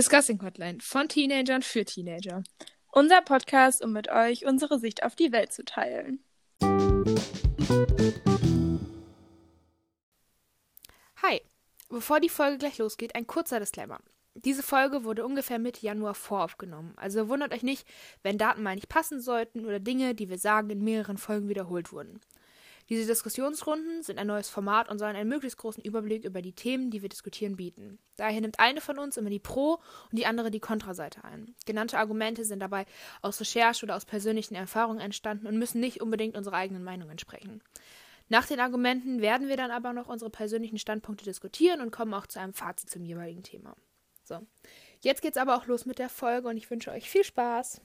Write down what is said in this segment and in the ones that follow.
Discussing Hotline von Teenagern für Teenager. Unser Podcast, um mit euch unsere Sicht auf die Welt zu teilen. Hi, bevor die Folge gleich losgeht, ein kurzer Disclaimer. Diese Folge wurde ungefähr Mitte Januar voraufgenommen, also wundert euch nicht, wenn Daten mal nicht passen sollten oder Dinge, die wir sagen, in mehreren Folgen wiederholt wurden. Diese Diskussionsrunden sind ein neues Format und sollen einen möglichst großen Überblick über die Themen, die wir diskutieren, bieten. Daher nimmt eine von uns immer die Pro- und die andere die Kontraseite ein. Genannte Argumente sind dabei aus Recherche oder aus persönlichen Erfahrungen entstanden und müssen nicht unbedingt unserer eigenen Meinung entsprechen. Nach den Argumenten werden wir dann aber noch unsere persönlichen Standpunkte diskutieren und kommen auch zu einem Fazit zum jeweiligen Thema. So, jetzt geht's aber auch los mit der Folge und ich wünsche euch viel Spaß.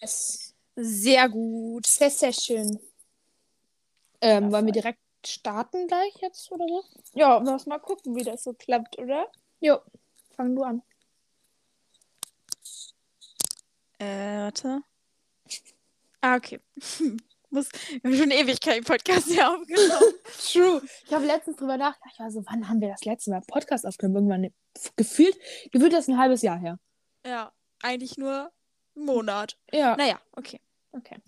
Es Sehr gut. sehr, sehr schön. Ähm, wollen wir direkt starten gleich jetzt oder so? Ja, lass mal gucken, wie das so klappt, oder? Jo, fang du an. Äh, warte. Ah, okay. Muss, wir haben schon ewig keinen Podcast mehr aufgenommen. True. Ich habe letztens drüber nachgedacht. Ich war so, wann haben wir das letzte Mal Podcast aufgenommen? Irgendwann gefühlt, gefühlt das ein halbes Jahr her. ja, eigentlich nur einen Monat. Ja. Naja, okay. Okay.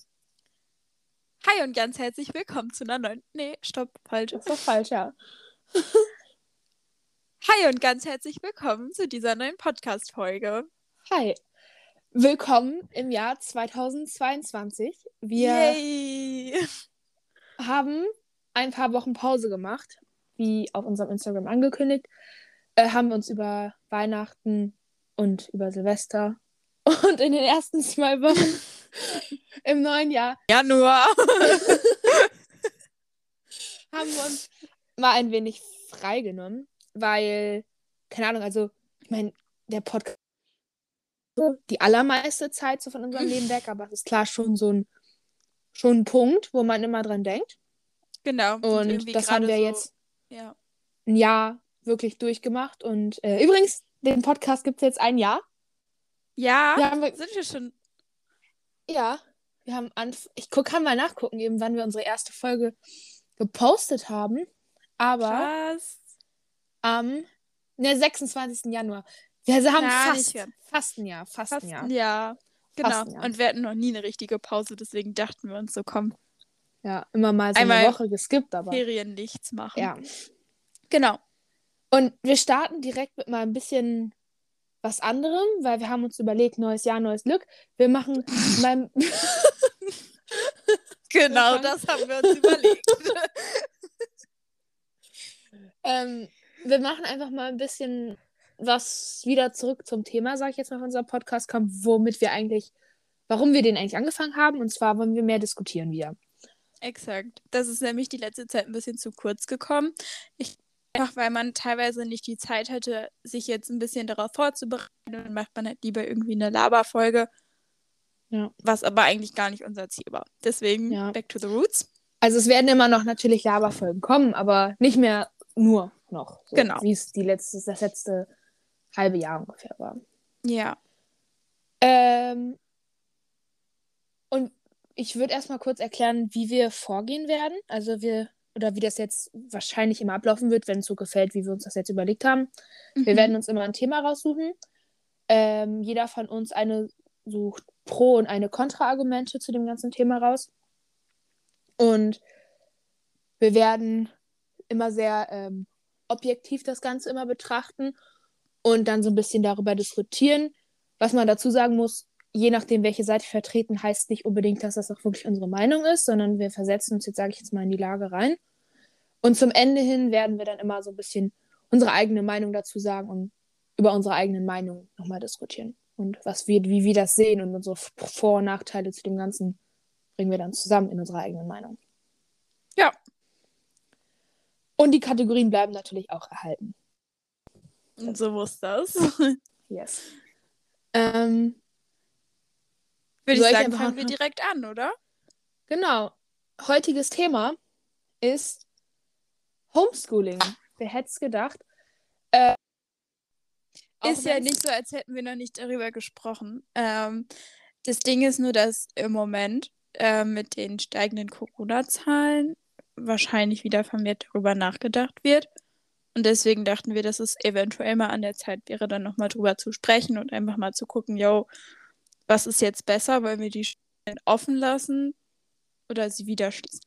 Hi und ganz herzlich willkommen zu einer neuen. Nee, stopp, falsch. Das war falsch, ja. Hi und ganz herzlich willkommen zu dieser neuen Podcast-Folge. Hi. Willkommen im Jahr 2022. Wir Yay! haben ein paar Wochen Pause gemacht, wie auf unserem Instagram angekündigt. Äh, haben uns über Weihnachten und über Silvester und in den ersten zwei Wochen im neuen Jahr Januar. haben wir uns mal ein wenig freigenommen, weil, keine Ahnung, also, ich meine, der Podcast so die allermeiste Zeit so von unserem Leben weg, aber es ist klar schon so ein, schon ein Punkt, wo man immer dran denkt. Genau. Und das haben wir so, jetzt Ja. ein Jahr wirklich durchgemacht. Und äh, übrigens, den Podcast gibt es jetzt ein Jahr. Ja, Wir haben, sind wir schon. Ja, wir haben Anf ich guck, kann mal nachgucken, eben wann wir unsere erste Folge gepostet haben. Aber Krass. am ne, 26. Januar. Wir also haben Ja, fast, fast ein Jahr, fast, Fast ein Jahr. ein Jahr. Genau. Fast ein Jahr. Und wir hatten noch nie eine richtige Pause, deswegen dachten wir uns so, komm, Ja, immer mal so Einmal eine Woche geskippt, aber Ferien nichts machen. ja. Genau. Und wir starten direkt mit mal ein bisschen was anderem, weil wir haben uns überlegt, neues Jahr, neues Glück. Wir machen mal Genau, das haben wir uns überlegt. Ähm, wir machen einfach mal ein bisschen was wieder zurück zum Thema, sage ich jetzt mal, von unserem Podcast kommt, womit wir eigentlich, warum wir den eigentlich angefangen haben. Und zwar wollen wir mehr diskutieren wieder. Exakt. Das ist nämlich die letzte Zeit ein bisschen zu kurz gekommen. Ich einfach, weil man teilweise nicht die Zeit hatte, sich jetzt ein bisschen darauf vorzubereiten. Dann macht man halt lieber irgendwie eine Laberfolge. Ja. Was aber eigentlich gar nicht unser Ziel war. Deswegen Ja. back to the roots. Also es werden immer noch natürlich Laberfolgen kommen, aber nicht mehr nur noch. So, Genau. Wie es die letzte, das letzte halbe Jahr ungefähr war. Ja. Ähm, und ich würde erstmal kurz erklären, wie wir vorgehen werden. Also wir, oder wie das jetzt wahrscheinlich immer ablaufen wird, wenn es so gefällt, wie wir uns das jetzt überlegt haben. Wir Mhm. werden uns immer ein Thema raussuchen. Ähm, jeder von uns eine sucht Pro- und eine Kontra-Argumente zu dem ganzen Thema raus. Und wir werden immer sehr ähm, objektiv das Ganze immer betrachten und dann so ein bisschen darüber diskutieren. Was man dazu sagen muss, je nachdem, welche Seite wir vertreten, heißt nicht unbedingt, dass das auch wirklich unsere Meinung ist, sondern wir versetzen uns jetzt, sage ich jetzt mal, in die Lage rein. Und zum Ende hin werden wir dann immer so ein bisschen unsere eigene Meinung dazu sagen und über unsere eigenen Meinungen nochmal diskutieren. Und was wir, wie wir das sehen und unsere Vor- und Nachteile zu dem Ganzen bringen wir dann zusammen in unserer eigenen Meinung. Ja. Und die Kategorien bleiben natürlich auch erhalten. Und so muss das. Yes. Ähm, Würde ich sagen, fangen wir direkt an, oder? genau. Heutiges Thema ist Homeschooling. Wer hätte es gedacht? Äh, Ist ja nicht so, als hätten wir noch nicht darüber gesprochen. Ähm, das Ding ist nur, dass im Moment äh, mit den steigenden Corona-Zahlen wahrscheinlich wieder vermehrt darüber nachgedacht wird. Und Und deswegen dachten wir, dass es eventuell mal an der Zeit wäre, dann nochmal drüber zu sprechen und einfach mal zu gucken, yo, was ist jetzt besser? Wollen wir die Schulen offen lassen oder sie wieder schließen?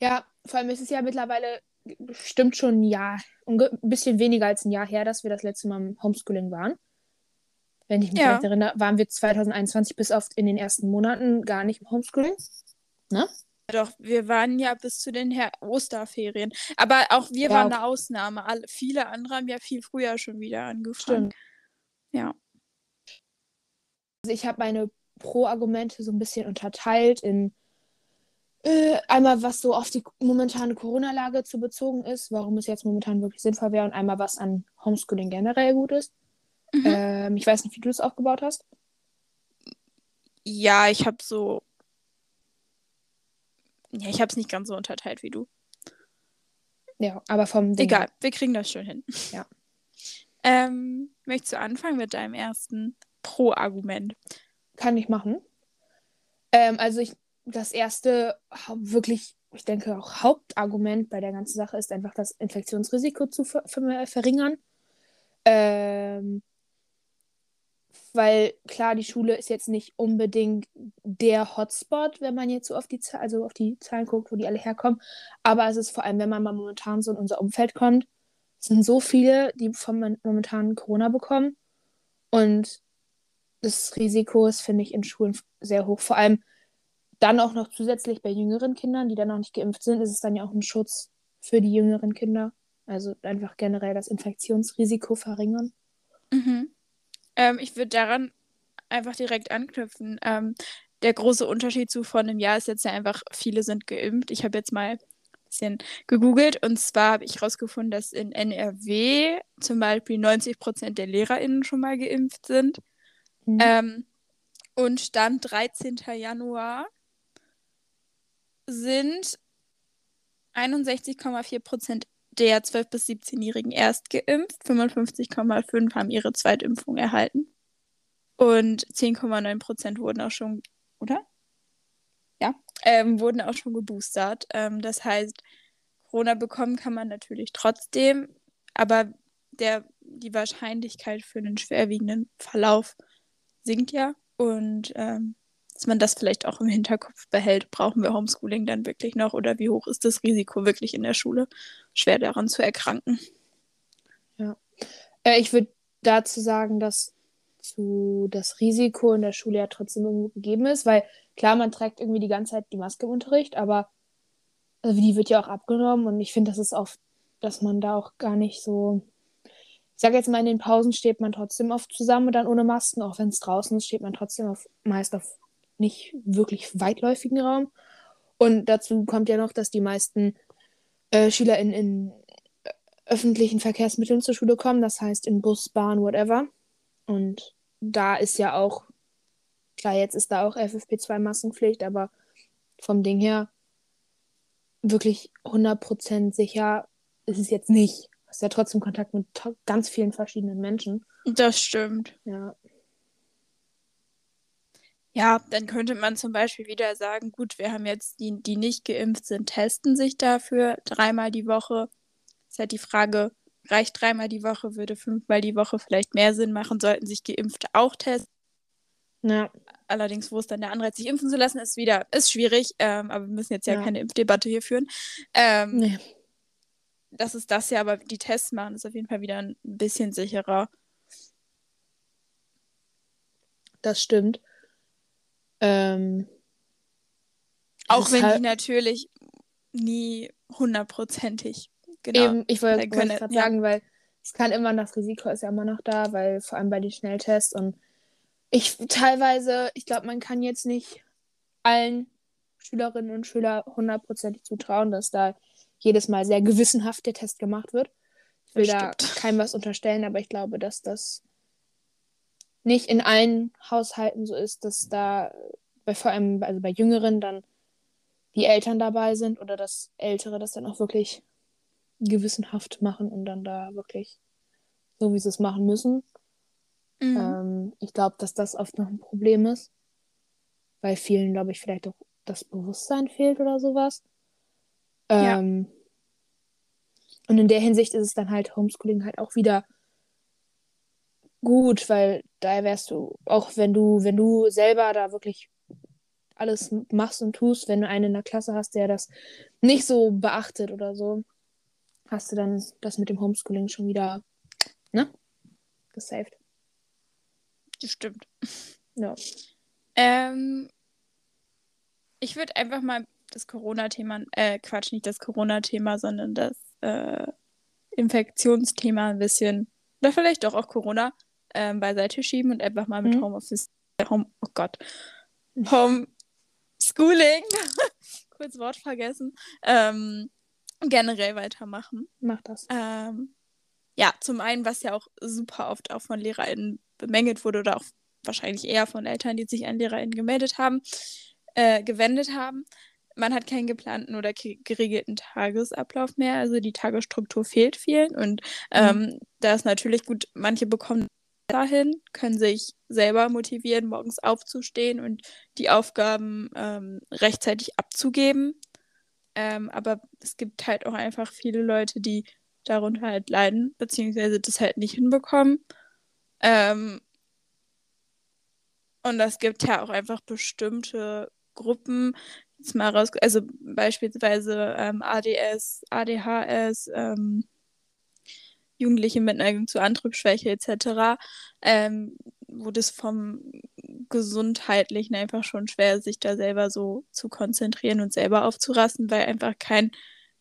Ja, vor allem ist es ja mittlerweile bestimmt schon ein Jahr, ein bisschen weniger als ein Jahr her, dass wir das letzte Mal im Homeschooling waren. Wenn ich mich Ja. recht erinnere, waren wir 2021 bis auf in den ersten Monaten gar nicht im Homeschooling. Ne? Doch, wir waren ja bis zu den Her Osterferien. Aber auch wir Ja, waren okay. eine Ausnahme. Alle, viele andere haben ja viel früher schon wieder angefangen. Stimmt. Ja. Also ich habe meine Pro-Argumente so ein bisschen unterteilt in äh, einmal, was so auf die momentane Corona-Lage zu bezogen ist, warum es jetzt momentan wirklich sinnvoll wäre und einmal, was an Homeschooling generell gut ist. Mhm. Ähm, ich weiß nicht, wie du es aufgebaut hast. Ja, ich habe so. Ja, ich habe es nicht ganz so unterteilt wie du. Ja, aber vom Ding. Egal, wir kriegen das schon hin. Ja. Ähm, möchtest du anfangen mit deinem ersten Pro-Argument? Kann ich machen. Ähm, also ich, das erste wirklich, ich denke auch Hauptargument bei der ganzen Sache ist einfach das Infektionsrisiko zu ver ver verringern. Ähm, weil klar, die Schule ist jetzt nicht unbedingt der Hotspot, wenn man jetzt so auf die, also auf die Zahlen guckt, wo die alle herkommen. Aber es ist vor allem, wenn man mal momentan so in unser Umfeld kommt, sind so viele, die vom momentanen Corona bekommen. Und das Risiko ist, finde ich, in Schulen sehr hoch. Vor allem dann auch noch zusätzlich bei jüngeren Kindern, die dann noch nicht geimpft sind, ist es dann ja auch ein Schutz für die jüngeren Kinder. Also einfach generell das Infektionsrisiko verringern. Mhm. Ähm, ich würde daran einfach direkt anknüpfen. Ähm, der große Unterschied zu vor einem Jahr ist jetzt ja einfach, viele sind geimpft. Ich habe jetzt mal ein bisschen gegoogelt und zwar habe ich herausgefunden, dass in NRW zum Beispiel 90 Prozent der LehrerInnen schon mal geimpft sind. Mhm. Ähm, und Stand 13. Januar sind 61,4 Prozent der 12- bis 17-Jährigen erst geimpft, 55,5 haben ihre Zweitimpfung erhalten und 10,9 Prozent wurden auch schon, oder? Ja, ähm, wurden auch schon geboostert. Ähm, das heißt, Corona bekommen kann man natürlich trotzdem, aber der, die Wahrscheinlichkeit für einen schwerwiegenden Verlauf sinkt ja und ähm, dass man das vielleicht auch im Hinterkopf behält, brauchen wir Homeschooling dann wirklich noch oder wie hoch ist das Risiko wirklich in der Schule, schwer daran zu erkranken? Äh, ich würde dazu sagen, dass zu das Risiko in der Schule ja trotzdem irgendwo gegeben ist, weil klar, man trägt irgendwie die ganze Zeit die Maske im Unterricht, aber also die wird ja auch abgenommen und ich finde, das ist oft, dass man da auch gar nicht so. Ich sage jetzt mal, in den Pausen steht man trotzdem oft zusammen und dann ohne Masken, auch wenn es draußen ist, steht man trotzdem auf, meist auf nicht wirklich weitläufigen Raum. Und dazu kommt ja noch, dass die meisten äh, Schüler in, in öffentlichen Verkehrsmitteln zur Schule kommen, das heißt in Bus, Bahn, whatever. Und da ist ja auch, klar, jetzt ist da auch FFP2-Maskenpflicht, aber vom Ding her wirklich 100% sicher ist es jetzt nicht. Du hast ja trotzdem Kontakt mit ganz vielen verschiedenen Menschen. Das stimmt. Ja. Ja, dann könnte man zum Beispiel wieder sagen, gut, wir haben jetzt die, die nicht geimpft sind, testen sich dafür dreimal die Woche. Ist halt die Frage, reicht dreimal die Woche, würde fünfmal die Woche vielleicht mehr Sinn machen, sollten sich Geimpfte auch testen. Ja, Allerdings, wo ist dann der Anreiz, sich impfen zu lassen, ist wieder, ist schwierig, ähm, aber wir müssen jetzt ja, Ja. keine Impfdebatte hier führen. Ähm, nee. Das ist das ja, aber die Tests machen ist auf jeden Fall wieder ein bisschen sicherer. Das stimmt. Ähm, Auch wenn halt- die natürlich nie hundertprozentig genau. Eben, ich wollte wollte können, gerade ja. sagen, weil es kann immer, das Risiko ist ja immer noch da, weil vor allem bei den Schnelltests und ich teilweise, ich glaube, man kann jetzt nicht allen Schülerinnen und Schülern hundertprozentig zutrauen, dass da jedes Mal sehr gewissenhaft der Test gemacht wird. Ich will Das da stimmt. keinem was unterstellen, aber ich glaube, dass das nicht in allen Haushalten so ist, dass da bei vor allem, also bei Jüngeren dann die Eltern dabei sind oder dass Ältere das dann auch wirklich gewissenhaft machen und dann da wirklich so, wie sie es machen müssen. Mhm. Ähm, ich glaube, dass das oft noch ein Problem ist, weil vielen, glaube ich, vielleicht auch das Bewusstsein fehlt oder sowas. Ja. Ähm, Und in der Hinsicht ist es dann halt Homeschooling halt auch wieder gut, weil da wärst du, auch wenn du, wenn du selber da wirklich alles machst und tust, wenn du einen in der Klasse hast, der das nicht so beachtet oder so, hast du dann das mit dem Homeschooling schon wieder, ne? Gesaved. Das stimmt. Ja. Ähm, ich würde einfach mal das Corona-Thema, äh, Quatsch, nicht das Corona-Thema, sondern das äh, Infektionsthema ein bisschen, oder vielleicht doch auch Corona, ähm, beiseite schieben und einfach mal mit mhm. Homeoffice, Home, oh Gott, Homeschooling, kurz Wort vergessen, ähm, generell weitermachen. Mach das. Ähm, ja, zum einen, was ja auch super oft auch von LehrerInnen bemängelt wurde oder auch wahrscheinlich eher von Eltern, die sich an LehrerInnen gemeldet haben, äh, gewendet haben. Man hat keinen geplanten oder geregelten Tagesablauf mehr, also die Tagesstruktur fehlt vielen und ähm, mhm. da ist natürlich gut, manche bekommen dahin, können sich selber motivieren, morgens aufzustehen und die Aufgaben ähm, rechtzeitig abzugeben. Ähm, aber es gibt halt auch einfach viele Leute, die darunter halt leiden, beziehungsweise das halt nicht hinbekommen. Ähm, und es gibt ja auch einfach bestimmte Gruppen, jetzt mal raus, also beispielsweise ADS, ADHS, ähm, Jugendliche mit Neigung zu Antriebsschwäche etc., ähm, wo das vom Gesundheitlichen einfach schon schwer sich da selber so zu konzentrieren und selber aufzurassen, weil einfach kein,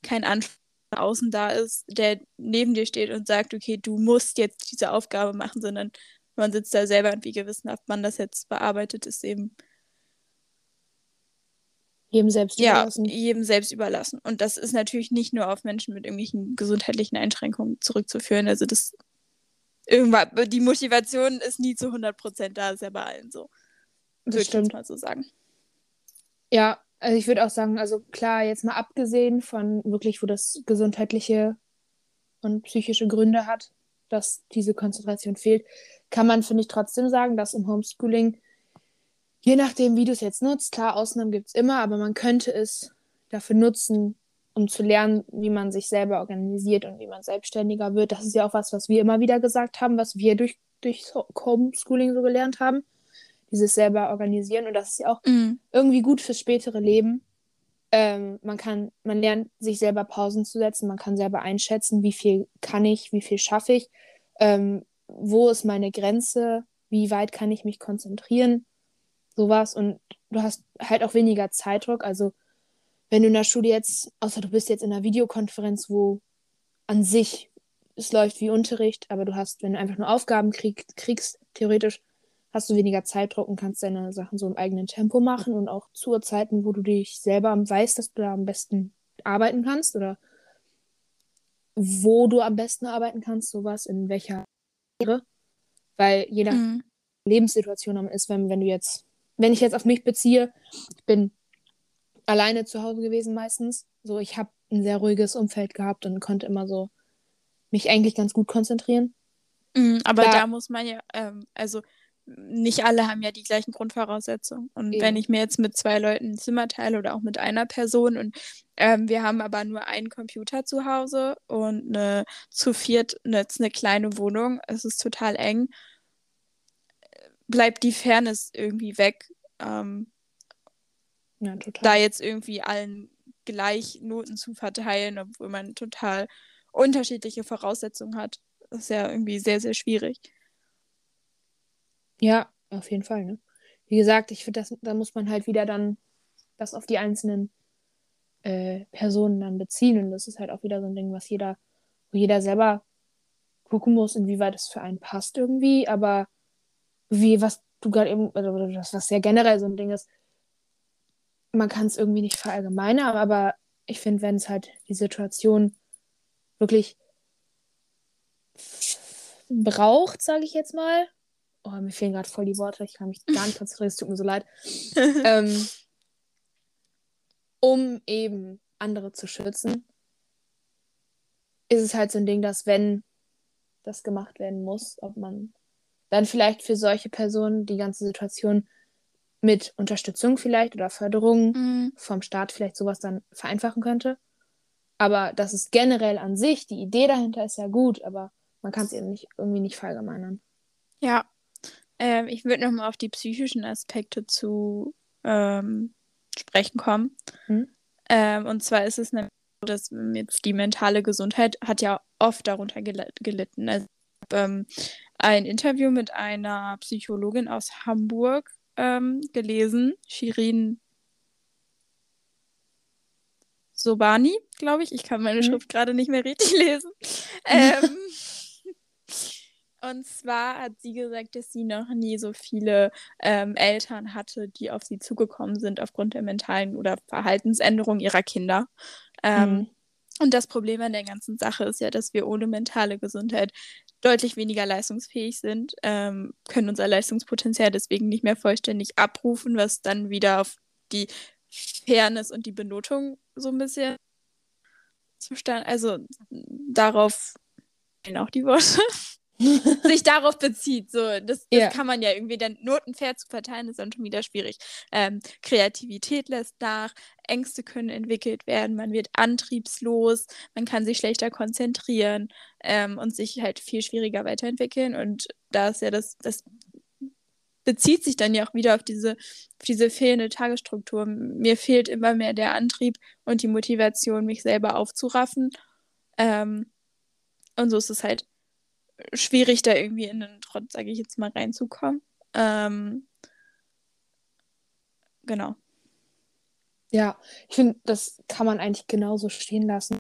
kein Anspruch außen da ist, der neben dir steht und sagt, okay, du musst jetzt diese Aufgabe machen, sondern man sitzt da selber und wie gewissenhaft man das jetzt bearbeitet, ist eben jedem selbst überlassen. Ja, jedem selbst überlassen. Und das ist natürlich nicht nur auf Menschen mit irgendwelchen gesundheitlichen Einschränkungen zurückzuführen. Also das irgendwann, die Motivation ist nie zu 100% da, ist ja bei allen so. Würde ich mal so sagen. Ja, also ich würde auch sagen, also klar, jetzt mal abgesehen von wirklich, wo das gesundheitliche und psychische Gründe hat, dass diese Konzentration fehlt, kann man, finde ich, trotzdem sagen, dass im Homeschooling, je nachdem, wie du es jetzt nutzt, klar, Ausnahmen gibt es immer, aber man könnte es dafür nutzen, um zu lernen, wie man sich selber organisiert und wie man selbstständiger wird. Das ist ja auch was, was wir immer wieder gesagt haben, was wir durch, durch Homeschooling so gelernt haben. Dieses selber organisieren. Und das ist ja auch mhm. irgendwie gut fürs spätere Leben. Ähm, man kann, man lernt, sich selber Pausen zu setzen, man kann selber einschätzen, wie viel kann ich, wie viel schaffe ich. Ähm, wo ist meine Grenze, wie weit kann ich mich konzentrieren, sowas. Und du hast halt auch weniger Zeitdruck. Also wenn du in der Schule jetzt, außer du bist jetzt in einer Videokonferenz, wo an sich es läuft wie Unterricht, aber du hast, wenn du einfach nur Aufgaben krieg, kriegst, theoretisch hast du weniger Zeitdruck und kannst deine Sachen so im eigenen Tempo machen und auch zu Zeiten, wo du dich selber weißt, dass du da am besten arbeiten kannst oder wo du am besten arbeiten kannst, sowas, in welcher weil je nach mhm. Lebenssituation ist, wenn, wenn du jetzt, wenn ich jetzt auf mich beziehe, ich bin alleine zu Hause gewesen meistens. So, ich habe ein sehr ruhiges Umfeld gehabt und konnte immer so mich eigentlich ganz gut konzentrieren. Mhm, aber da, da, muss man ja, ähm, also nicht alle haben ja die gleichen Grundvoraussetzungen. Und eben. wenn ich mir jetzt mit zwei Leuten ein Zimmer teile oder auch mit einer Person und ähm, wir haben aber nur einen Computer zu Hause und eine, zu viert eine, eine kleine Wohnung, es ist total eng, bleibt die Fairness irgendwie weg. Ähm, ja, total. Da jetzt irgendwie allen gleich Noten zu verteilen, obwohl man total unterschiedliche Voraussetzungen hat, ist ja irgendwie sehr, sehr schwierig. Ja, auf jeden Fall. Ne? Wie gesagt, ich finde, da muss man halt wieder dann das auf die einzelnen äh, Personen dann beziehen. Und das ist halt auch wieder so ein Ding, was jeder, wo jeder selber gucken muss, inwieweit es für einen passt irgendwie. Aber wie, was du gerade eben, also das, was sehr generell so ein Ding ist, man kann es irgendwie nicht verallgemeinern, aber ich finde, wenn es halt die Situation wirklich braucht, sage ich jetzt mal, oh, mir fehlen gerade voll die Worte, ich kann mich gar nicht konzentrieren, es tut mir so leid. ähm, um eben andere zu schützen, ist es halt so ein Ding, dass wenn das gemacht werden muss, ob man dann vielleicht für solche Personen die ganze Situation mit Unterstützung vielleicht oder Förderung mhm. vom Staat vielleicht sowas dann vereinfachen könnte. Aber das ist generell an sich, die Idee dahinter ist ja gut, aber man kann es eben nicht, irgendwie nicht verallgemeinern. Ja. Ähm, ich würde nochmal auf die psychischen Aspekte zu ähm, sprechen kommen. Hm? Ähm, und zwar ist es nämlich so, dass jetzt die mentale Gesundheit hat ja oft darunter gelitten. Also, ich habe ähm, ein Interview mit einer Psychologin aus Hamburg ähm, gelesen, Shirin Sobani, glaube ich. Ich kann meine mhm. Schrift gerade nicht mehr richtig lesen. ähm, und zwar hat sie gesagt, dass sie noch nie so viele ähm, Eltern hatte, die auf sie zugekommen sind aufgrund der mentalen oder Verhaltensänderung ihrer Kinder. Ähm, mhm. Und das Problem an der ganzen Sache ist ja, dass wir ohne mentale Gesundheit deutlich weniger leistungsfähig sind, ähm, können unser Leistungspotenzial deswegen nicht mehr vollständig abrufen, was dann wieder auf die Fairness und die Benotung so ein bisschen zustand, also darauf auch die Worte. sich darauf bezieht. So, das, das yeah. kann man ja irgendwie dann Noten fair zu verteilen, ist dann schon wieder schwierig. Ähm, Kreativität lässt nach, Ängste können entwickelt werden, man wird antriebslos, man kann sich schlechter konzentrieren ähm, und sich halt viel schwieriger weiterentwickeln. Und da ist ja das, das bezieht sich dann ja auch wieder auf diese, auf diese fehlende Tagesstruktur. Mir fehlt immer mehr der Antrieb und die Motivation, mich selber aufzuraffen. Ähm, und so ist es halt schwierig, da irgendwie in den Trott, sage ich jetzt mal, reinzukommen. Ähm, genau. Ja, ich finde, das kann man eigentlich genauso stehen lassen.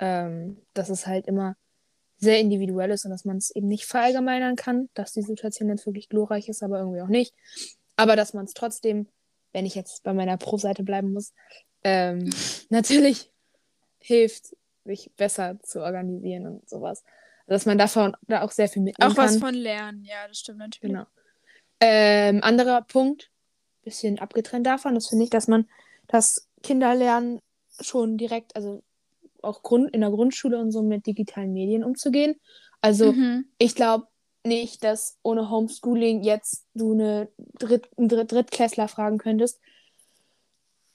Ähm, dass es halt immer sehr individuell ist und dass man es eben nicht verallgemeinern kann, dass die Situation jetzt wirklich glorreich ist, aber irgendwie auch nicht. Aber dass man es trotzdem, wenn ich jetzt bei meiner Pro-Seite bleiben muss, ähm, natürlich hilft, sich besser zu organisieren und sowas dass man davon da auch sehr viel mitnehmen auch kann. Auch was von lernen, ja, das stimmt natürlich. Genau. Ähm, anderer Punkt, bisschen abgetrennt davon, das finde ich, dass man das Kinderlernen schon direkt, also auch Grund, in der Grundschule und so mit digitalen Medien umzugehen. Also mhm. ich glaube nicht, dass ohne Homeschooling jetzt du eine Dritt, einen Dritt, Drittklässler fragen könntest,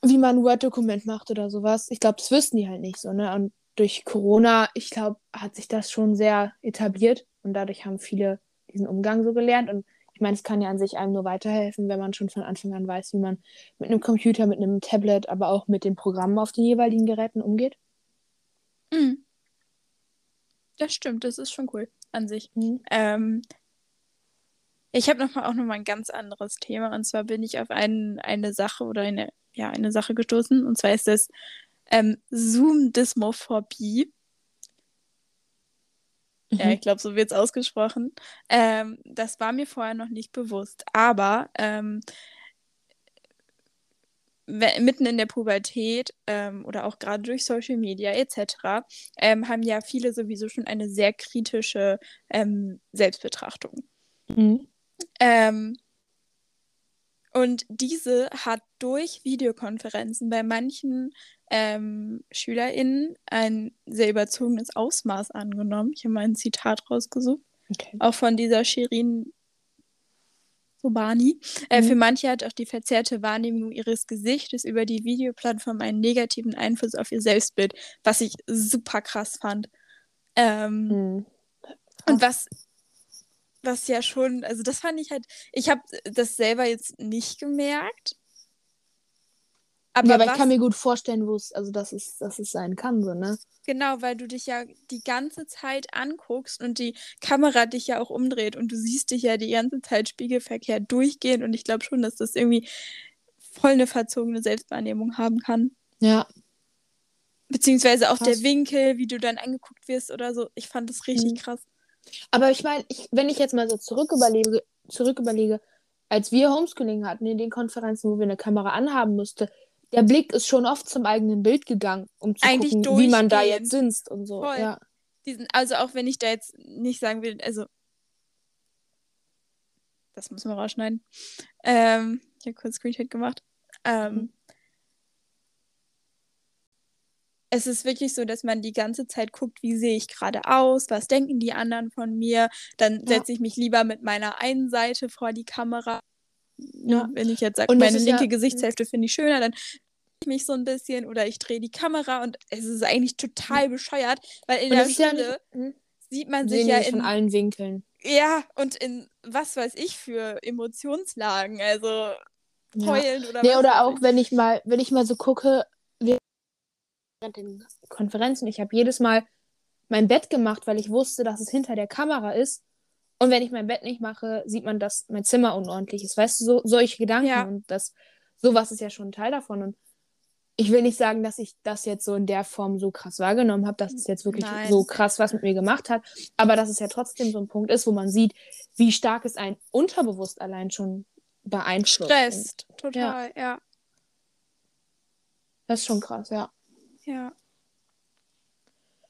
wie man ein Word-Dokument macht oder sowas. Ich glaube, das wüssten die halt nicht so, ne? Und durch Corona, ich glaube, hat sich das schon sehr etabliert und dadurch haben viele diesen Umgang so gelernt. Und ich meine, es kann ja an sich einem nur weiterhelfen, wenn man schon von Anfang an weiß, wie man mit einem Computer, mit einem Tablet, aber auch mit den Programmen auf den jeweiligen Geräten umgeht. Mhm. Das stimmt, das ist schon cool an sich. Mhm. Ähm, ich habe noch mal auch noch mal ein ganz anderes Thema und zwar bin ich auf ein, eine Sache oder eine ja eine Sache gestoßen und zwar ist das ähm, Zoom-Dysmophobie. Mhm. Ja, ich glaube, so wird es ausgesprochen. Ähm, das war mir vorher noch nicht bewusst. Aber ähm, mitten in der Pubertät ähm, oder auch gerade durch Social Media etc. Ähm, haben ja viele sowieso schon eine sehr kritische ähm, Selbstbetrachtung. Mhm. Und diese hat durch Videokonferenzen bei manchen ähm, SchülerInnen ein sehr überzogenes Ausmaß angenommen. Ich habe mal ein Zitat rausgesucht. Okay. Auch von dieser Shirin Sobani. Äh, mhm. Für manche hat auch die verzerrte Wahrnehmung ihres Gesichtes über die Videoplattform einen negativen Einfluss auf ihr Selbstbild, was ich super krass fand. Ähm, mhm. Und was was ja schon, also das fand ich halt, ich habe das selber jetzt nicht gemerkt. Aber, ja, aber was, ich kann mir gut vorstellen, wo es, also dass es, dass es sein kann, so, ne? Genau, weil du dich ja die ganze Zeit anguckst und die Kamera dich ja auch umdreht und du siehst dich ja die ganze Zeit spiegelverkehrt durchgehen und ich glaube schon, dass das irgendwie voll eine verzogene Selbstwahrnehmung haben kann. Ja. Beziehungsweise auch krass. der Winkel, wie du dann angeguckt wirst oder so. Ich fand das richtig mhm. krass. Aber ich meine, wenn ich jetzt mal so zurück überlege, zurück überlege, als wir Homeschooling hatten, in den Konferenzen, wo wir eine Kamera anhaben mussten, der Blick ist schon oft zum eigenen Bild gegangen, um zu Eigentlich gucken, wie man da jetzt sitzt und so. Voll. Ja. Diesen, also auch wenn ich da jetzt nicht sagen will, also das müssen wir rausschneiden. Ähm, ich habe kurz Screenshot gemacht. Ähm, mhm es ist wirklich so, dass man die ganze Zeit guckt, wie sehe ich gerade aus, was denken die anderen von mir. Dann setze ich mich lieber mit meiner einen Seite vor die Kamera. Ja. Wenn ich jetzt sage, meine linke ja, Gesichtshälfte finde ich schöner, dann mich so ein bisschen oder ich drehe die Kamera und es ist eigentlich total Hm. bescheuert, weil in Und der ja Schule nicht, hm, sieht man sich ja sich von in allen Winkeln. ja und in was weiß ich für Emotionslagen, also Ja. heulen oder Nee, was oder auch, ich. wenn ich mal, wenn ich mal so gucke, während den Konferenzen, ich habe jedes Mal mein Bett gemacht, weil ich wusste, dass es hinter der Kamera ist. Und wenn ich mein Bett nicht mache, sieht man, dass mein Zimmer unordentlich ist. Weißt du, so, solche Gedanken. Ja. Und das, sowas ist ja schon ein Teil davon. Und ich will nicht sagen, dass ich das jetzt so in der Form so krass wahrgenommen habe, dass es jetzt wirklich Nein. so krass was mit mir gemacht hat. Aber dass es ja trotzdem so ein Punkt ist, wo man sieht, wie stark es einen unterbewusst allein schon beeinflusst. Und Stresst, total, ja. Das ist schon krass, ja. Ja.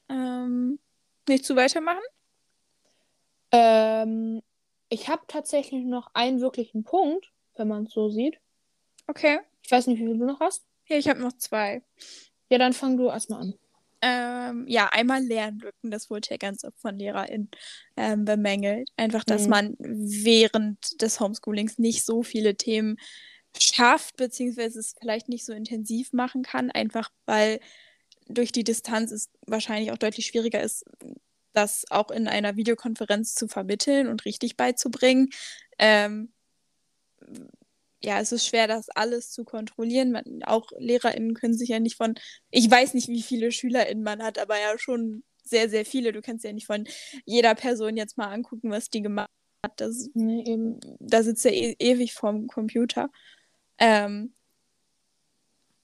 Ähm, nicht zu weitermachen? Ähm, ich habe tatsächlich noch einen wirklichen Punkt, wenn man es so sieht. Okay. Ich weiß nicht, wie viel du noch hast. Ja, ich habe noch zwei. Ja, dann fang du erstmal an. Ähm, ja, einmal Lernlücken, das wurde ja ganz oft von LehrerInnen ähm, bemängelt. Einfach, dass Mhm. man während des Homeschoolings nicht so viele Themen schafft, beziehungsweise es vielleicht nicht so intensiv machen kann, einfach weil durch die Distanz es wahrscheinlich auch deutlich schwieriger ist, das auch in einer Videokonferenz zu vermitteln und richtig beizubringen. Ähm, ja, es ist schwer, das alles zu kontrollieren. Man, auch LehrerInnen können sich ja nicht von, ich weiß nicht, wie viele SchülerInnen man hat, aber ja schon sehr, sehr viele. Du kannst ja nicht von jeder Person jetzt mal angucken, was die gemacht hat. Das, Nee, eben. da sitzt er e ewig vorm Computer. Ähm,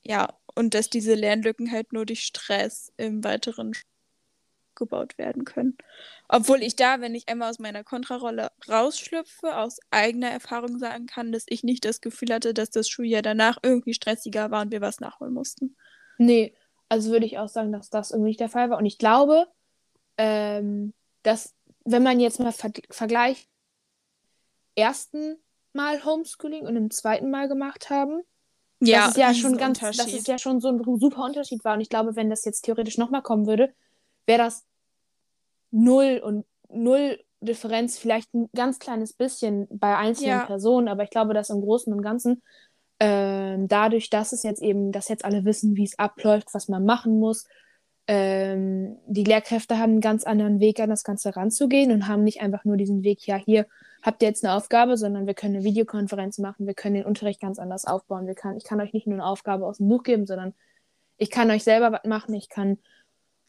ja, und dass diese Lernlücken halt nur durch Stress im weiteren gebaut werden können. Obwohl ich da, wenn ich einmal aus meiner Kontrarolle rausschlüpfe, aus eigener Erfahrung sagen kann, dass ich nicht das Gefühl hatte, dass das Schuljahr danach irgendwie stressiger war und wir was nachholen mussten. Nee, also würde ich auch sagen, dass das irgendwie nicht der Fall war. Und ich glaube, ähm, dass, wenn man jetzt mal ver vergleicht, ersten Mal Homeschooling und im zweiten Mal gemacht haben, Ja, das ist ja schon ganz, Riesenunterschied. das ist ja schon so ein super Unterschied war. Und ich glaube, wenn das jetzt theoretisch nochmal kommen würde, wäre das null und null Differenz, vielleicht ein ganz kleines bisschen bei einzelnen Ja. Personen, aber ich glaube, dass im Großen und Ganzen ähm, dadurch, dass es jetzt eben, dass jetzt alle wissen, wie es abläuft, was man machen muss, ähm, die Lehrkräfte haben einen ganz anderen Weg an das Ganze ranzugehen und haben nicht einfach nur diesen Weg, ja, hier habt ihr jetzt eine Aufgabe, sondern wir können eine Videokonferenz machen, wir können den Unterricht ganz anders aufbauen. Wir kann, ich kann euch nicht nur eine Aufgabe aus dem Buch geben, sondern ich kann euch selber was machen, ich kann,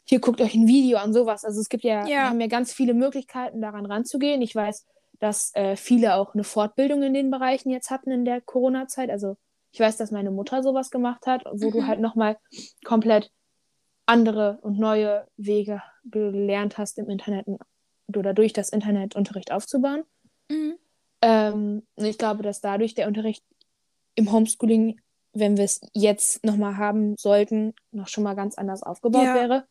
hier guckt euch ein Video an, sowas. Also es gibt ja, Ja. haben ja ganz viele Möglichkeiten, daran ranzugehen. Ich weiß, dass äh, viele auch eine Fortbildung in den Bereichen jetzt hatten in der Corona-Zeit. Also ich weiß, dass meine Mutter sowas gemacht hat, wo du Mhm. halt nochmal komplett andere und neue Wege gelernt hast im Internet oder durch das Internet Unterricht aufzubauen. Mhm. Ähm, ich glaube, dass dadurch der Unterricht im Homeschooling, wenn wir es jetzt nochmal haben sollten, noch schon mal ganz anders aufgebaut Ja. wäre,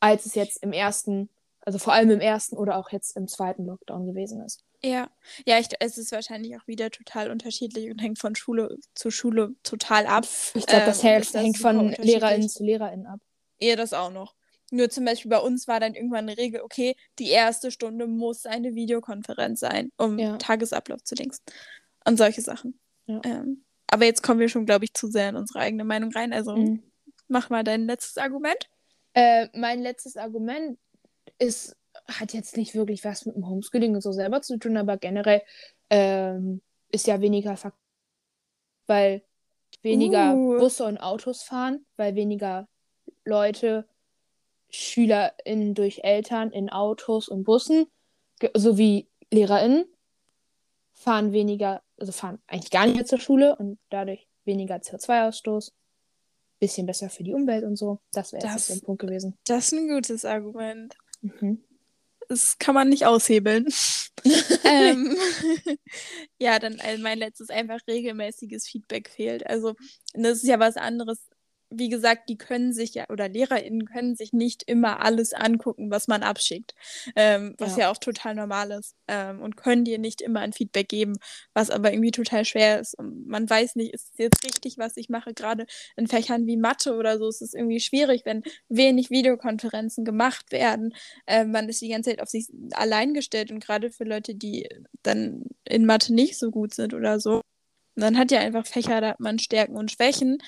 als es jetzt im ersten, also vor allem im ersten oder auch jetzt im zweiten Lockdown gewesen ist. Ja, ja, ich, es ist wahrscheinlich auch wieder total unterschiedlich und hängt von Schule zu Schule total ab. Ich glaube, das Ähm, das hängt von. LehrerInnen zu LehrerInnen ab. Ja, das auch noch. Nur zum Beispiel bei uns war dann irgendwann eine Regel, okay, die erste Stunde muss eine Videokonferenz sein, um Ja. Tagesablauf zu links. Und solche Sachen. Ja. Ähm, aber jetzt kommen wir schon, glaube ich, zu sehr in unsere eigene Meinung rein. Also Mhm. mach mal dein letztes Argument. Äh, mein letztes Argument ist, hat jetzt nicht wirklich was mit dem Homeschooling und so selber zu tun, aber generell ähm, ist ja weniger Ver weil weniger Uh. Busse und Autos fahren, weil weniger Leute, SchülerInnen durch Eltern in Autos und Bussen sowie LehrerInnen fahren weniger, also fahren eigentlich gar nicht mehr zur Schule und dadurch weniger CO2-Ausstoß. Bisschen besser für die Umwelt und so. Das wäre jetzt ein Punkt gewesen. Das ist ein gutes Argument. Mhm. Das kann man nicht aushebeln. ähm, ja, dann äh, mein letztes einfach regelmäßiges Feedback fehlt. Also, das ist ja was anderes. Wie gesagt, die können sich ja, oder LehrerInnen können sich nicht immer alles angucken, was man abschickt. Ähm, was Ja. ja. auch total normal ist. Ähm, und können dir nicht immer ein Feedback geben, was aber irgendwie total schwer ist. Und man weiß nicht, ist es jetzt richtig, was ich mache, gerade in Fächern wie Mathe oder so, ist es irgendwie schwierig, wenn wenig Videokonferenzen gemacht werden äh, man ist die ganze Zeit auf sich allein gestellt und gerade für Leute, die dann in Mathe nicht so gut sind oder so, man hat ja einfach Fächer, da hat man Stärken und Schwächen.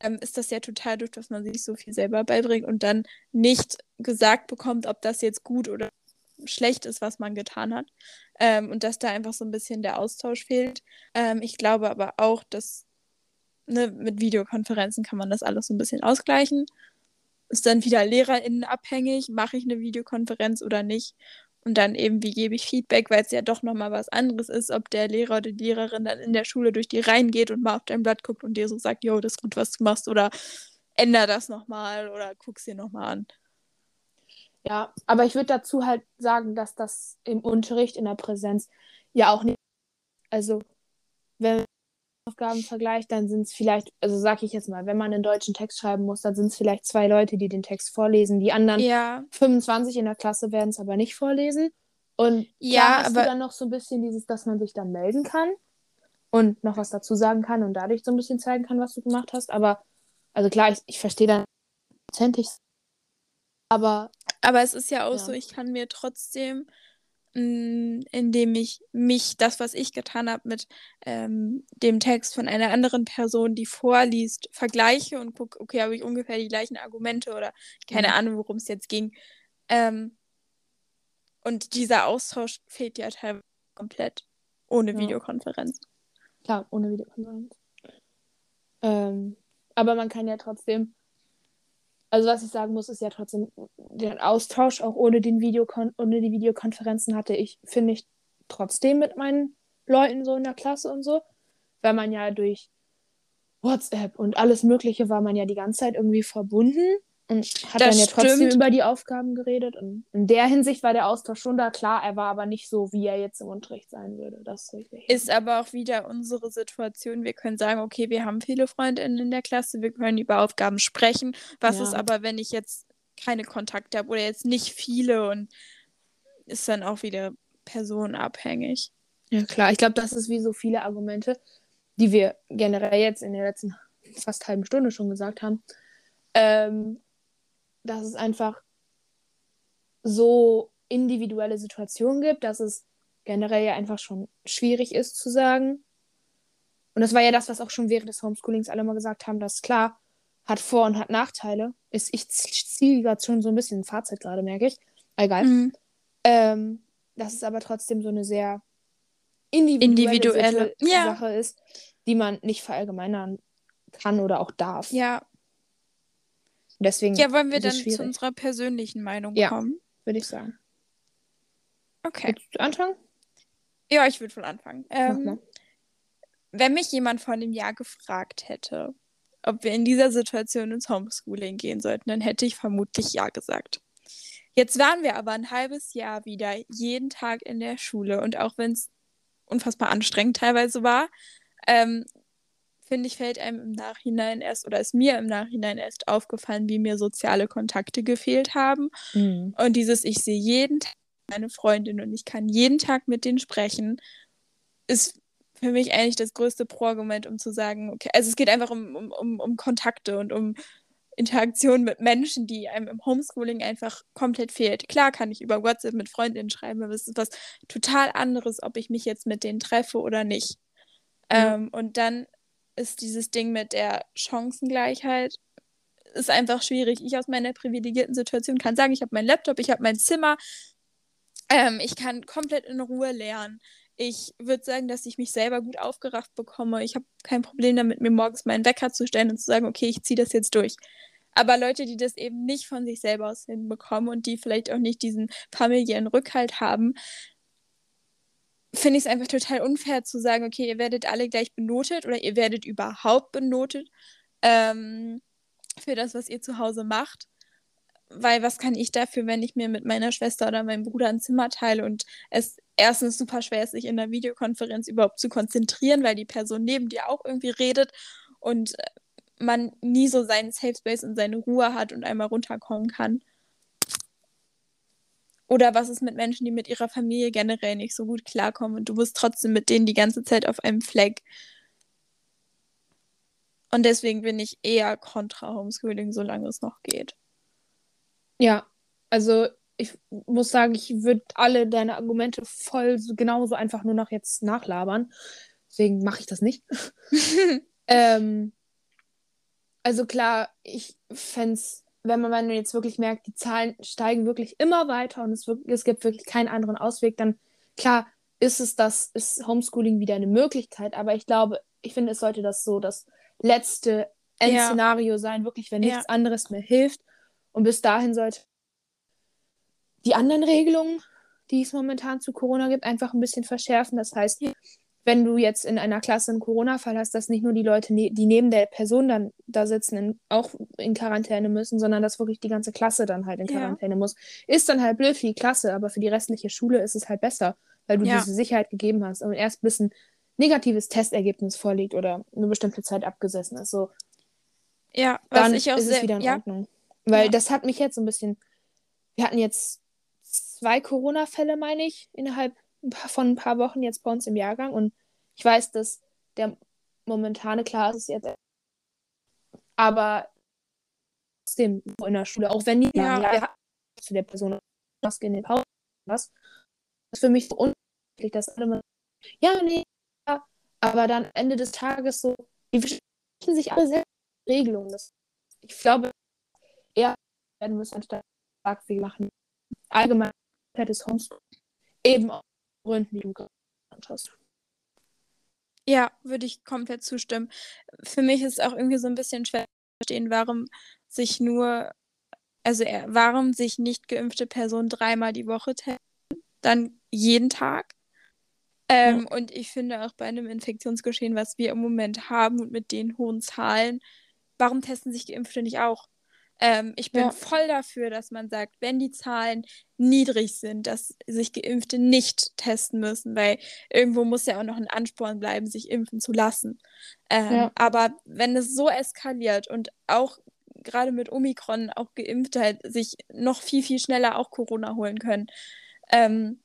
Ähm, ist das ja total doof, dass man sich so viel selber beibringt und dann nicht gesagt bekommt, ob das jetzt gut oder schlecht ist, was man getan hat. Ähm, und dass da einfach so ein bisschen der Austausch fehlt. Ähm, ich glaube aber auch, dass ne, mit Videokonferenzen kann man das alles so ein bisschen ausgleichen. Ist dann wieder LehrerInnen abhängig, mache ich eine Videokonferenz oder nicht. Und dann eben, wie gebe ich Feedback, weil es ja doch nochmal was anderes ist, ob der Lehrer oder die Lehrerin dann in der Schule durch die Reihen geht und mal auf dein Blatt guckt und dir so sagt, jo, das ist gut, was du machst, oder änder das nochmal oder guck's dir nochmal an. Ja, aber ich würde dazu halt sagen, dass das im Unterricht, in der Präsenz ja auch nicht. Also, wenn man Aufgaben vergleicht, dann sind es vielleicht, also sag ich jetzt mal, wenn man einen deutschen Text schreiben muss, dann sind es vielleicht zwei Leute, die den Text vorlesen. Die anderen ja. 25 in der Klasse werden es aber nicht vorlesen. Und ja, hast aber du dann noch so ein bisschen dieses, dass man sich dann melden kann und noch was dazu sagen kann und dadurch so ein bisschen zeigen kann, was du gemacht hast. Aber, also klar, ich, ich verstehe dann prozentig. Aber aber es ist ja auch ja. so, ich kann mir trotzdem, indem ich mich, das, was ich getan habe, mit ähm, dem Text von einer anderen Person, die vorliest, vergleiche und gucke, okay, habe ich ungefähr die gleichen Argumente oder keine mhm. Ahnung, worum es jetzt ging. Ähm, und dieser Austausch fehlt ja teilweise komplett ohne ja. Videokonferenz. Klar, ohne Videokonferenz. Ähm, aber man kann ja trotzdem also was ich sagen muss, ist ja trotzdem, den Austausch auch ohne, den Videokon ohne die Videokonferenzen hatte ich, finde ich, trotzdem mit meinen Leuten so in der Klasse und so. Weil man ja durch WhatsApp und alles Mögliche war man ja die ganze Zeit irgendwie verbunden und hat das dann ja trotzdem stimmt. über die Aufgaben geredet. Und in der Hinsicht war der Austausch schon da. Klar, er war aber nicht so, wie er jetzt im Unterricht sein würde. Das ist richtig. Ist aber auch wieder unsere Situation. Wir können sagen, okay, wir haben viele Freundinnen in der Klasse, wir können über Aufgaben sprechen. Was ja. ist aber, wenn ich jetzt keine Kontakte habe oder jetzt nicht viele und ist dann auch wieder personenabhängig. Ja, klar. Ich glaube, das ist wie so viele Argumente, die wir generell jetzt in der letzten fast halben Stunde schon gesagt haben. Ähm, dass es einfach so individuelle Situationen gibt, dass es generell ja einfach schon schwierig ist zu sagen. Und das war ja das, was auch schon während des Homeschoolings alle mal gesagt haben, dass klar, hat Vor- und hat Nachteile. Ist, ich ziehe gerade schon so ein bisschen ein Fazit gerade, merke ich. Egal. Mhm. Ähm, dass es aber trotzdem so eine sehr individuelle, individuelle ja. Sache ist, die man nicht verallgemeinern kann oder auch darf. Ja, Deswegen ja, wollen wir dann zu unserer persönlichen Meinung ja, kommen? Würde ich sagen. Okay. Willst du anfangen? Ja, ich würde wohl anfangen. Ähm, wenn mich jemand vor einem Jahr gefragt hätte, ob wir in dieser Situation ins Homeschooling gehen sollten, dann hätte ich vermutlich ja gesagt. Jetzt waren wir aber ein halbes Jahr wieder jeden Tag in der Schule und auch wenn es unfassbar anstrengend teilweise war, ähm, finde ich, fällt einem im Nachhinein erst oder ist mir im Nachhinein erst aufgefallen, wie mir soziale Kontakte gefehlt haben. Mhm. Und dieses, ich sehe jeden Tag meine Freundin und ich kann jeden Tag mit denen sprechen, ist für mich eigentlich das größte Pro-Argument, um zu sagen, okay, also es geht einfach um, um, um, um Kontakte und um Interaktion mit Menschen, die einem im Homeschooling einfach komplett fehlt. Klar kann ich über WhatsApp mit Freundinnen schreiben, aber es ist was total anderes, ob ich mich jetzt mit denen treffe oder nicht. Mhm. Ähm, und dann ist dieses Ding mit der Chancengleichheit ist einfach schwierig. Ich aus meiner privilegierten Situation kann sagen, ich habe meinen Laptop, ich habe mein Zimmer, ähm, ich kann komplett in Ruhe lernen. Ich würde sagen, dass ich mich selber gut aufgerafft bekomme. Ich habe kein Problem damit, mir morgens meinen Wecker zu stellen und zu sagen, okay, ich ziehe das jetzt durch. Aber Leute, die das eben nicht von sich selber aus hinbekommen und die vielleicht auch nicht diesen familiären Rückhalt haben, finde ich es einfach total unfair zu sagen, okay, ihr werdet alle gleich benotet oder ihr werdet überhaupt benotet ähm, für das, was ihr zu Hause macht. Weil was kann ich dafür, wenn ich mir mit meiner Schwester oder meinem Bruder ein Zimmer teile und es erstens super schwer ist, sich in der Videokonferenz überhaupt zu konzentrieren, weil die Person neben dir auch irgendwie redet und man nie so seinen Safe Space und seine Ruhe hat und einmal runterkommen kann. Oder was ist mit Menschen, die mit ihrer Familie generell nicht so gut klarkommen und du bist trotzdem mit denen die ganze Zeit auf einem Fleck. Und deswegen bin ich eher kontra Homeschooling, solange es noch geht. Ja, also ich muss sagen, ich würde alle deine Argumente voll so, genauso einfach nur noch jetzt nachlabern. Deswegen mache ich das nicht. ähm, Also klar, ich fände es, wenn man, wenn man jetzt wirklich merkt, die Zahlen steigen wirklich immer weiter und es, wirklich, es gibt wirklich keinen anderen Ausweg, dann klar ist es das, ist Homeschooling wieder eine Möglichkeit, aber ich glaube, ich finde, es sollte das so das letzte Endszenario ja. sein, wirklich, wenn nichts ja. anderes mehr hilft. Und bis dahin sollte die anderen Regelungen, die es momentan zu Corona gibt, einfach ein bisschen verschärfen. Das heißt, wenn du jetzt in einer Klasse einen Corona-Fall hast, dass nicht nur die Leute, ne die neben der Person dann da sitzen, in, auch in Quarantäne müssen, sondern dass wirklich die ganze Klasse dann halt in Quarantäne ja. muss. Ist dann halt blöd für die Klasse, aber für die restliche Schule ist es halt besser, weil du ja. diese Sicherheit gegeben hast und erst bis ein negatives Testergebnis vorliegt oder eine bestimmte Zeit abgesessen ist. So, ja, dann ist es wieder in ja. Ordnung. Weil das hat mich jetzt so ein bisschen. Wir hatten jetzt zwei Corona-Fälle, meine ich, innerhalb von ein paar Wochen jetzt bei uns im Jahrgang und ich weiß, dass der momentane Klasse ist jetzt aber trotzdem in der Schule, auch wenn die ja. ja zu der Person Maske in den Pausen was. Das ist für mich so unmöglich, dass alle mal ja, nee, ja, aber dann Ende des Tages so, die verschieben sich alle sehr Regelungen. Das, ich glaube, eher werden müssen, anstatt wie machen. Allgemein des Homeschool eben auch Gründen, die du genannt hast. Ja, würde ich komplett zustimmen. Für mich ist es auch irgendwie so ein bisschen schwer zu verstehen, warum sich nur, also warum sich nicht geimpfte Personen dreimal die Woche testen, dann jeden Tag. Ähm, ja. Und ich finde auch bei einem Infektionsgeschehen, was wir im Moment haben und mit den hohen Zahlen, warum testen sich Geimpfte nicht auch? Ähm, ich bin ja. voll dafür, dass man sagt, wenn die Zahlen niedrig sind, dass sich Geimpfte nicht testen müssen, weil irgendwo muss ja auch noch ein Ansporn bleiben, sich impfen zu lassen. Ähm, ja. Aber wenn es so eskaliert und auch gerade mit Omikron auch Geimpfte halt sich noch viel, viel schneller auch Corona holen können, ähm,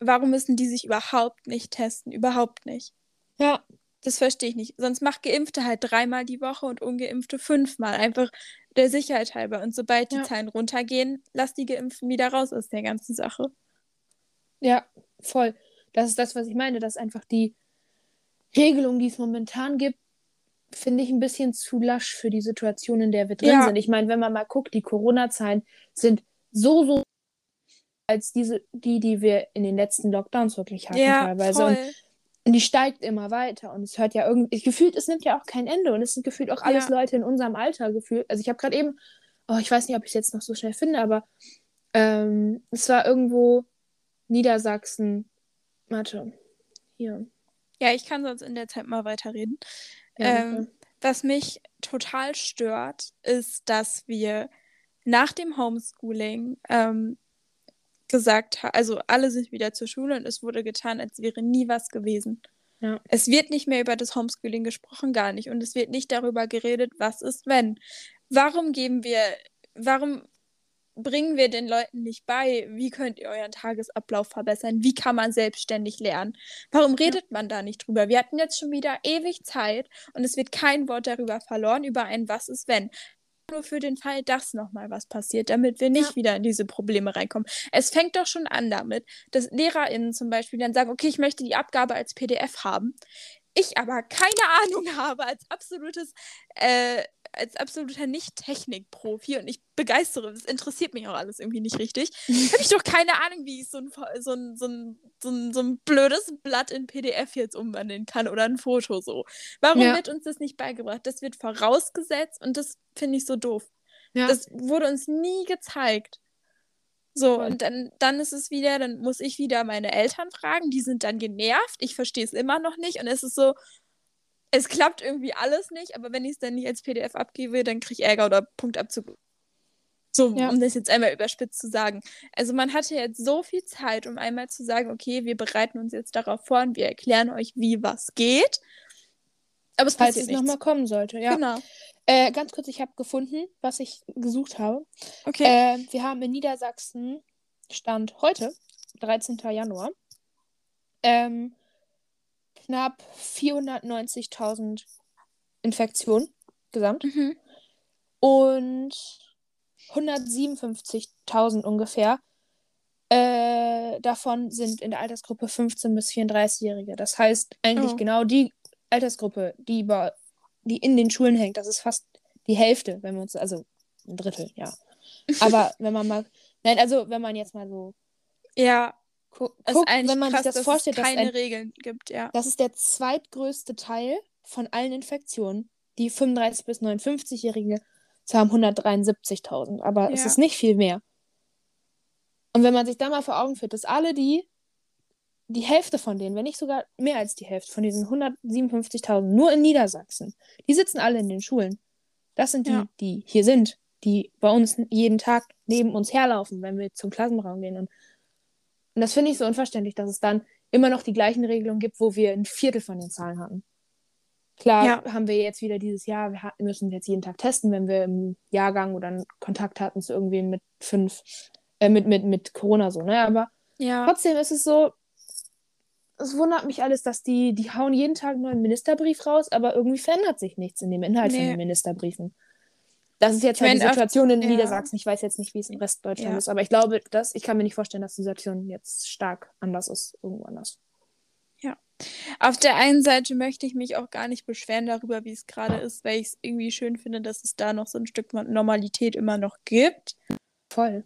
warum müssen die sich überhaupt nicht testen? Überhaupt nicht. Ja, das verstehe ich nicht. Sonst macht Geimpfte halt dreimal die Woche und Ungeimpfte fünfmal. Einfach der Sicherheit halber. Und sobald die Zahlen runtergehen, lass die Geimpften wieder raus aus der ganzen Sache. Ja, voll. Das ist das, was ich meine, dass einfach die Regelung, die es momentan gibt, finde ich ein bisschen zu lasch für die Situation, in der wir drin ja. sind. Ich meine, wenn man mal guckt, die Corona-Zahlen sind so, so als diese, die, die wir in den letzten Lockdowns wirklich hatten ja, teilweise. Voll. Und und die steigt immer weiter und es hört ja irgendwie, gefühlt, es nimmt ja auch kein Ende und es sind gefühlt auch alles ja. Leute in unserem Alter gefühlt. Also ich habe gerade eben, oh, ich weiß nicht, ob ich es jetzt noch so schnell finde, aber ähm, es war irgendwo Niedersachsen. Warte, hier. Ja, ich kann sonst in der Zeit mal weiterreden. Ja, ähm, was mich total stört, ist, dass wir nach dem Homeschooling ähm, gesagt hat, also alle sind wieder zur Schule und es wurde getan, als wäre nie was gewesen. Ja. Es wird nicht mehr über das Homeschooling gesprochen, gar nicht. Und es wird nicht darüber geredet, was ist, wenn. Warum geben wir, warum bringen wir den Leuten nicht bei, wie könnt ihr euren Tagesablauf verbessern? Wie kann man selbstständig lernen? Warum redet ja. man da nicht drüber? Wir hatten jetzt schon wieder ewig Zeit und es wird kein Wort darüber verloren, über ein Was ist wenn nur für den Fall, dass nochmal was passiert, damit wir nicht ja. wieder in diese Probleme reinkommen. Es fängt doch schon an damit, dass LehrerInnen zum Beispiel dann sagen, okay, ich möchte die Abgabe als PDF haben. Ich aber keine Ahnung habe als absolutes äh, als absoluter Nicht-Technik-Profi und ich begeistere, das interessiert mich auch alles irgendwie nicht richtig, habe ich doch keine Ahnung, wie ich so ein, so, ein, so, ein, so, ein, so ein blödes Blatt in PDF jetzt umwandeln kann oder ein Foto so. Warum ja. wird uns das nicht beigebracht? Das wird vorausgesetzt und das finde ich so doof. Ja. Das wurde uns nie gezeigt. So, und dann, dann ist es wieder, dann muss ich wieder meine Eltern fragen, die sind dann genervt, ich verstehe es immer noch nicht und es ist so, es klappt irgendwie alles nicht, aber wenn ich es dann nicht als PDF abgebe, dann kriege ich Ärger oder Punktabzug. So, ja. um das jetzt einmal überspitzt zu sagen. Also man hatte jetzt so viel Zeit, um einmal zu sagen, okay, wir bereiten uns jetzt darauf vor und wir erklären euch, wie was geht. Aber es Falls es nochmal kommen sollte, ja. Genau. Äh, ganz kurz, ich habe gefunden, was ich gesucht habe. Okay. Äh, wir haben in Niedersachsen, Stand heute, 13. Januar, ähm, knapp 490.000 Infektionen gesamt. Mhm. Und 157.000 ungefähr äh, davon sind in der Altersgruppe 15 bis 34-Jährige. Das heißt eigentlich oh. genau die Altersgruppe, die bei die in den Schulen hängt. Das ist fast die Hälfte, wenn wir uns, also ein Drittel, ja. Aber wenn man mal, nein, also wenn man jetzt mal so. Ja. Guck, eigentlich wenn man krass, sich das dass vorstellt, es keine dass ein, Regeln gibt, ja. das ist der zweitgrößte Teil von allen Infektionen. Die 35- bis 59-Jährige haben 173.000, aber es Ja. ist nicht viel mehr. Und wenn man sich da mal vor Augen führt, dass alle die, die Hälfte von denen, wenn nicht sogar mehr als die Hälfte von diesen 157.000, nur in Niedersachsen, die sitzen alle in den Schulen. Das sind die, Ja. die hier sind, die bei uns jeden Tag neben uns herlaufen, wenn wir zum Klassenraum gehen. Und, und das finde ich so unverständlich, dass es dann immer noch die gleichen Regelungen gibt, wo wir ein Viertel von den Zahlen hatten. Klar Ja. haben wir jetzt wieder dieses Jahr, wir müssen jetzt jeden Tag testen, wenn wir im Jahrgang oder einen Kontakt hatten zu irgendwem mit fünf, äh, mit, mit, mit Corona so, ne? Aber Ja. trotzdem ist es so, es wundert mich alles, dass die, die hauen jeden Tag einen neuen Ministerbrief raus, aber irgendwie verändert sich nichts in dem Inhalt von Nee. den Ministerbriefen. Das ist jetzt Ich halt die Situation in ja. Niedersachsen. Ich weiß jetzt nicht, wie es im Rest Deutschland Ja. ist, aber ich glaube, dass, ich kann mir nicht vorstellen, dass die Situation jetzt stark anders ist, irgendwo anders. Auf der einen Seite möchte ich mich auch gar nicht beschweren darüber, wie es gerade ist, weil ich es irgendwie schön finde, dass es da noch so ein Stück Normalität immer noch gibt. Voll.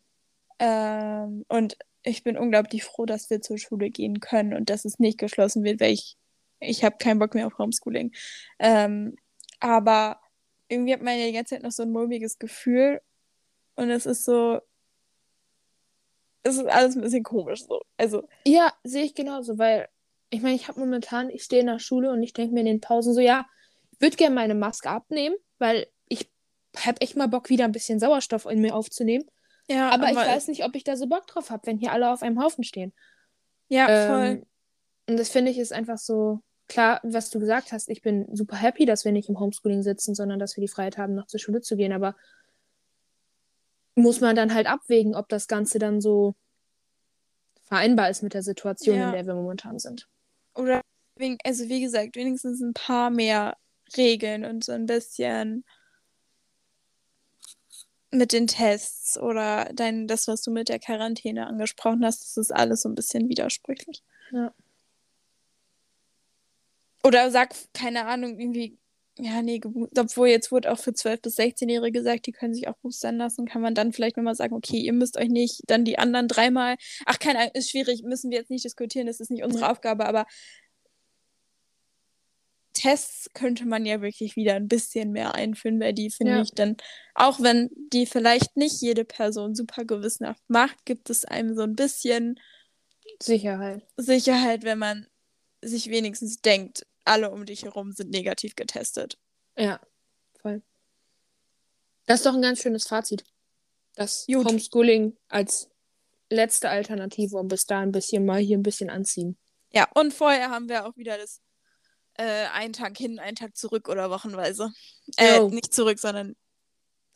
Ähm, und ich bin unglaublich froh, dass wir zur Schule gehen können und dass es nicht geschlossen wird, weil ich, ich habe keinen Bock mehr auf Homeschooling. Ähm, aber irgendwie hat man ja die ganze Zeit noch so ein mulmiges Gefühl und es ist so, es ist alles ein bisschen komisch so. Also, Ja, sehe ich genauso, weil ich meine, ich habe momentan, ich stehe in der Schule und ich denke mir in den Pausen so, ja, ich würde gerne meine Maske abnehmen, weil ich habe echt mal Bock, wieder ein bisschen Sauerstoff in mir aufzunehmen. ja, Aber, ich weiß nicht, ob ich da so Bock drauf habe, wenn hier alle auf einem Haufen stehen. Ja, voll. Ähm, und das finde ich ist einfach so klar, was du gesagt hast. Ich bin super happy, dass wir nicht im Homeschooling sitzen, sondern dass wir die Freiheit haben, noch zur Schule zu gehen. Aber muss man dann halt abwägen, ob das Ganze dann so vereinbar ist mit der Situation, Ja. in der wir momentan sind. Oder, also wie gesagt, wenigstens ein paar mehr Regeln und so ein bisschen mit den Tests oder dein, das, was du mit der Quarantäne angesprochen hast, das ist alles so ein bisschen widersprüchlich. Ja. Oder sag, keine Ahnung, irgendwie, ja, nee, obwohl jetzt wurde auch für 12- bis 16-Jährige gesagt, die können sich auch boostern lassen, kann man dann vielleicht nochmal sagen, okay, ihr müsst euch nicht dann die anderen dreimal, ach, keine Ahnung, ist schwierig, müssen wir jetzt nicht diskutieren, das ist nicht unsere. Aufgabe, aber Tests könnte man ja wirklich wieder ein bisschen mehr einführen, weil die finde Ja. ich dann, auch wenn die vielleicht nicht jede Person super gewissenhaft macht, gibt es einem so ein bisschen Sicherheit. Sicherheit, wenn man sich wenigstens denkt, alle um dich herum sind negativ getestet. Ja, voll. Das ist doch ein ganz schönes Fazit. Das Gut. Homeschooling als letzte Alternative und bis da ein bisschen mal hier ein bisschen anziehen. Ja, und vorher haben wir auch wieder das äh, einen Tag hin, einen Tag zurück oder wochenweise. Äh, nicht zurück, sondern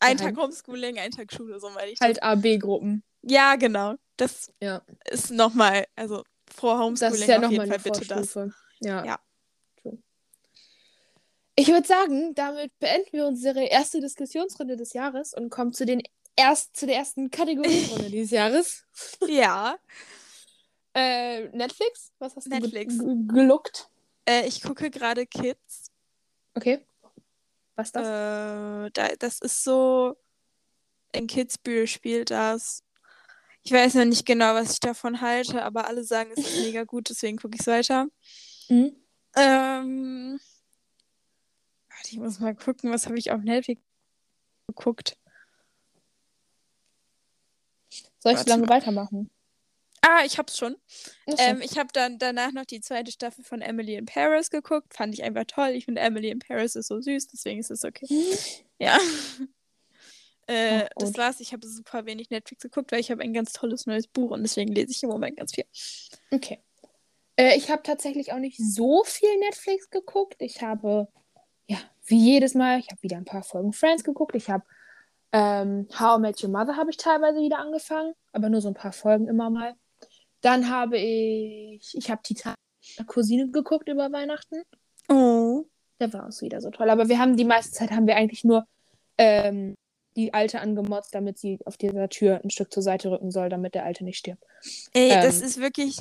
ein. Tag Homeschooling, ein Tag Schule, so meine ich. Halt AB-Gruppen. Ja, genau. Das Ja. ist nochmal, also vor Homeschooling Das ist ja auf jeden nochmal Fall bitte das. Ja. Ja. Ich würde sagen, damit beenden wir unsere erste Diskussionsrunde des Jahres und kommen zu, den erst, zu der ersten Kategorienrunde dieses Jahres. Ja, Äh, Netflix? Was hast Netflix. du ge ge- geluckt? äh, ich gucke gerade Kids. Okay. Was ist das? Äh, da, das ist so, in Kitzbühel spielt das. Ich weiß noch nicht genau, was ich davon halte, aber alle sagen, es ist mega gut, deswegen gucke ich es weiter. Mhm. Ähm, warte, ich muss mal gucken, was habe ich auf Netflix geguckt. Soll ich warte so lange mal. weitermachen? Ah, ich hab's schon. Ähm, ich habe dann danach noch die zweite Staffel von Emily in Paris geguckt. Fand ich einfach toll. Ich finde Emily in Paris ist so süß, deswegen ist es okay. Ja. äh, Auch das war's. Ich habe super wenig Netflix geguckt, weil ich habe ein ganz tolles neues Buch und deswegen lese ich im Moment ganz viel. Okay. Äh, ich habe tatsächlich auch nicht so viel Netflix geguckt. Ich habe, wie jedes Mal, ich habe wieder ein paar Folgen Friends geguckt. Ich habe ähm, How I Met Your Mother habe ich teilweise wieder angefangen, aber nur so ein paar Folgen immer mal. Dann habe ich, ich habe Titan Cousine geguckt über Weihnachten. Oh. Der war auch wieder so toll. Aber wir haben die meiste Zeit haben wir eigentlich nur ähm, die Alte angemotzt, damit sie auf dieser Tür ein Stück zur Seite rücken soll, damit der Alte nicht stirbt. Ey, das Ähm. ist wirklich.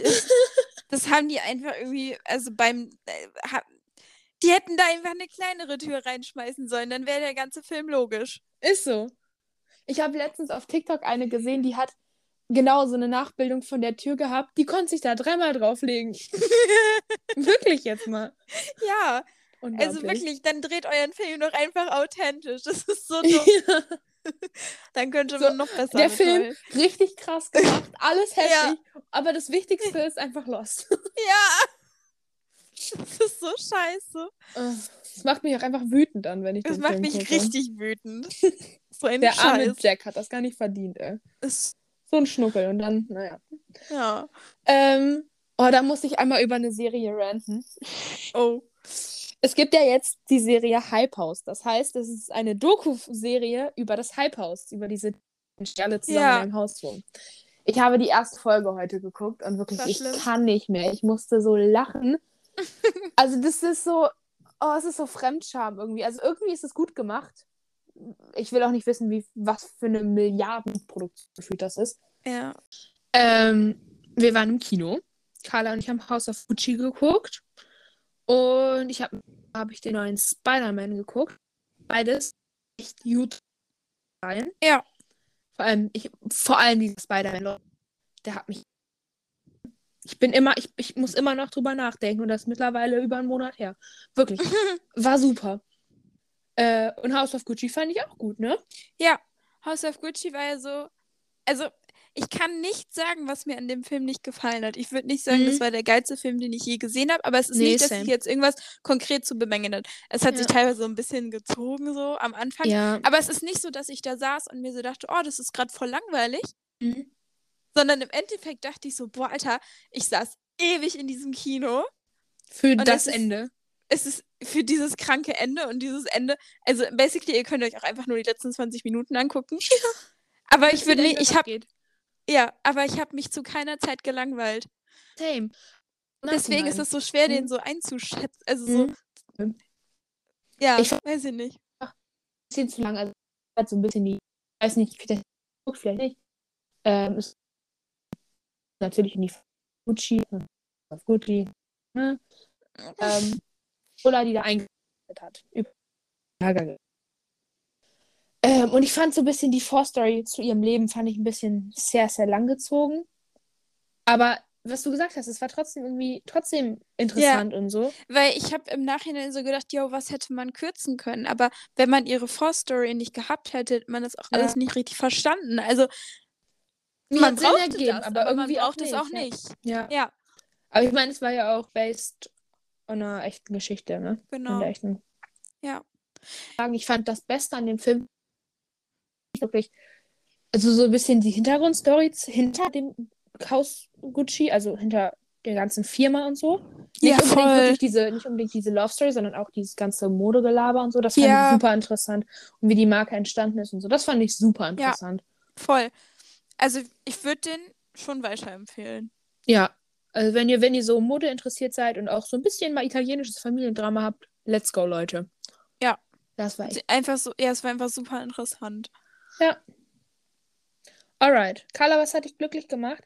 Das haben die einfach irgendwie, also beim. Die hätten da einfach eine kleinere Tür reinschmeißen sollen, dann wäre der ganze Film logisch. Ist so. Ich habe letztens auf TikTok eine gesehen, die hat genau so eine Nachbildung von der Tür gehabt. Die konnte sich da dreimal drauflegen. wirklich jetzt mal. Ja, also wirklich, dann dreht euren Film doch einfach authentisch. Das ist so dumm. Dann könnte So, man noch besser. Der Film Roll. richtig krass gemacht, alles Ja. heftig, aber das Wichtigste ist einfach Lost. Ja. Das ist so scheiße. Das macht mich auch einfach wütend an, wenn ich Das den macht Film mich gucke. richtig wütend. So ein Der arme Scheiß. Jack hat das gar nicht verdient, ey. Ist, So ein Schnuckel und dann, naja. ja. Ähm, oh, da muss ich einmal über eine Serie ranten. Oh. Es gibt ja jetzt die Serie Hype House. Das heißt, es ist eine Doku-Serie über das Hype House, über diese Menschen, die alle zusammen Ja. in einem Haus wohnen. Ich habe die erste Folge heute geguckt und wirklich, ich kann nicht mehr. Ich musste so lachen. Also, das ist so, oh, es ist so Fremdscham irgendwie. Also, irgendwie ist es gut gemacht. Ich will auch nicht wissen, wie, was für eine Milliardenproduktion gefühlt das ist. Ja. Ähm, wir waren im Kino. Carla und ich haben House of Gucci geguckt. Und ich habe hab ich den neuen Spider-Man geguckt. Beides echt gut. Ja. Vor allem, ich, vor allem dieser Spider-Man, der hat mich. Ich bin immer, ich, ich muss immer noch drüber nachdenken und das ist mittlerweile über einen Monat her. Wirklich. War super. Äh, und House of Gucci fand ich auch gut, ne? Ja, House of Gucci war ja so. Also, ich kann nicht sagen, was mir an dem Film nicht gefallen hat. Ich würde nicht sagen, Mhm. das war der geilste Film, den ich je gesehen habe, aber es ist Nee, nicht, dass same. ich jetzt irgendwas konkret zu bemängeln hat. Es hat sich Ja. teilweise so ein bisschen gezogen, so am Anfang. Ja. Aber es ist nicht so, dass ich da saß und mir so dachte, oh, das ist gerade voll langweilig. Mhm. Sondern im Endeffekt dachte ich so, boah, Alter, ich saß ewig in diesem Kino. Für das es ist- Ende. Es ist für dieses kranke Ende und dieses Ende. Also, basically, ihr könnt euch auch einfach nur die letzten 20 Minuten angucken. Aber ich würde nicht, ich habe. Ja, aber ich habe mich zu keiner Zeit gelangweilt. Same. Deswegen ist es so schwer, den so einzuschätzen. Also so, Mhm. ja, Ich- weiß ich nicht. bisschen zu lang. Also so ein bisschen die, ich weiß nicht, vielleicht, vielleicht nicht. Ähm, ist natürlich in die Gucci, auf Gucci, ne? ähm, Ulla, die da eingesetzt hat. Über- Ähm, und ich fand so ein bisschen die Vorstory zu ihrem Leben, fand ich ein bisschen sehr, sehr lang gezogen. Aber was du gesagt hast, es war trotzdem irgendwie trotzdem interessant und so. Weil ich habe im Nachhinein so gedacht, jo, was hätte man kürzen können? Aber wenn man ihre Vorstory nicht gehabt hätte, hätte man das auch Ja. alles nicht richtig verstanden. Also man Sinn ergeben, das, aber aber, irgendwie man auch braucht es nicht, auch ja. nicht. Ja. Ja, Aber ich meine, es war ja auch based on einer echten Geschichte, ne? Genau. echten. Ja. Sagen, Ich fand das Beste an dem Film wirklich, also so ein bisschen die Hintergrundstory hinter dem Haus Gucci, also hinter der ganzen Firma und so. Nicht Ja, unbedingt voll. wirklich diese, nicht unbedingt diese Love Story, sondern auch dieses ganze Modegelaber und so. Das fand Ja. ich super interessant. Und wie die Marke entstanden ist und so. Das fand ich super interessant. Voll. Also ich würde den schon weiterempfehlen. Ja. Also wenn ihr, wenn ihr so Mode interessiert seid und auch so ein bisschen mal italienisches Familiendrama habt, let's go, Leute. Ja. Das war echt. Einfach so, ja, es war einfach super interessant. Alright. Carla, was hat dich glücklich gemacht?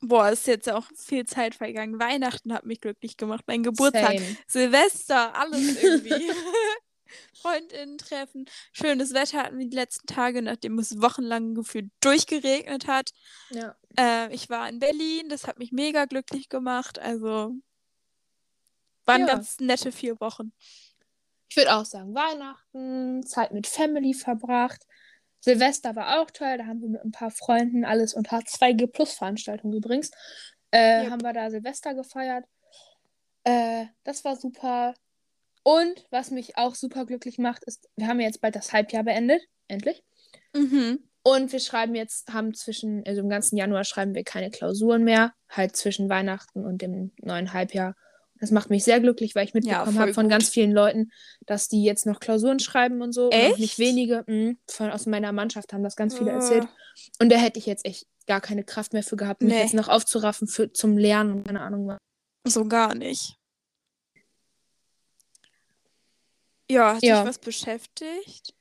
Boah, ist jetzt auch viel Zeit vergangen. Weihnachten hat mich glücklich gemacht. Mein Geburtstag, Same. Silvester, alles irgendwie. Freundinnen treffen. Schönes Wetter hatten wir die letzten Tage, nachdem es wochenlang gefühlt durchgeregnet hat. Ja. Äh, ich war in Berlin, das hat mich mega glücklich gemacht. Also waren Ja. ganz nette vier Wochen. Ich würde auch sagen, Weihnachten, Zeit mit Family verbracht. Silvester war auch toll. Da haben wir mit ein paar Freunden alles unter 2G Plus Veranstaltung übrigens. Äh, Yep. Haben wir da Silvester gefeiert. Äh, das war super. Und was mich auch super glücklich macht, ist, wir haben jetzt bald das Halbjahr beendet. Endlich. Mhm. Und wir schreiben jetzt, haben zwischen, also im ganzen Januar schreiben wir keine Klausuren mehr. Halt zwischen Weihnachten und dem neuen Halbjahr. Das macht mich sehr glücklich, weil ich mitbekommen voll habe von gut. ganz vielen Leuten, dass die jetzt noch Klausuren schreiben und so. Und Echt? nicht wenige. mh, von, aus meiner Mannschaft haben das ganz viele Äh. erzählt. Und da hätte ich jetzt echt gar keine Kraft mehr für gehabt, mich Nee. jetzt noch aufzuraffen für, zum Lernen und keine Ahnung was. So gar nicht. Ja, hat Ja. dich was beschäftigt?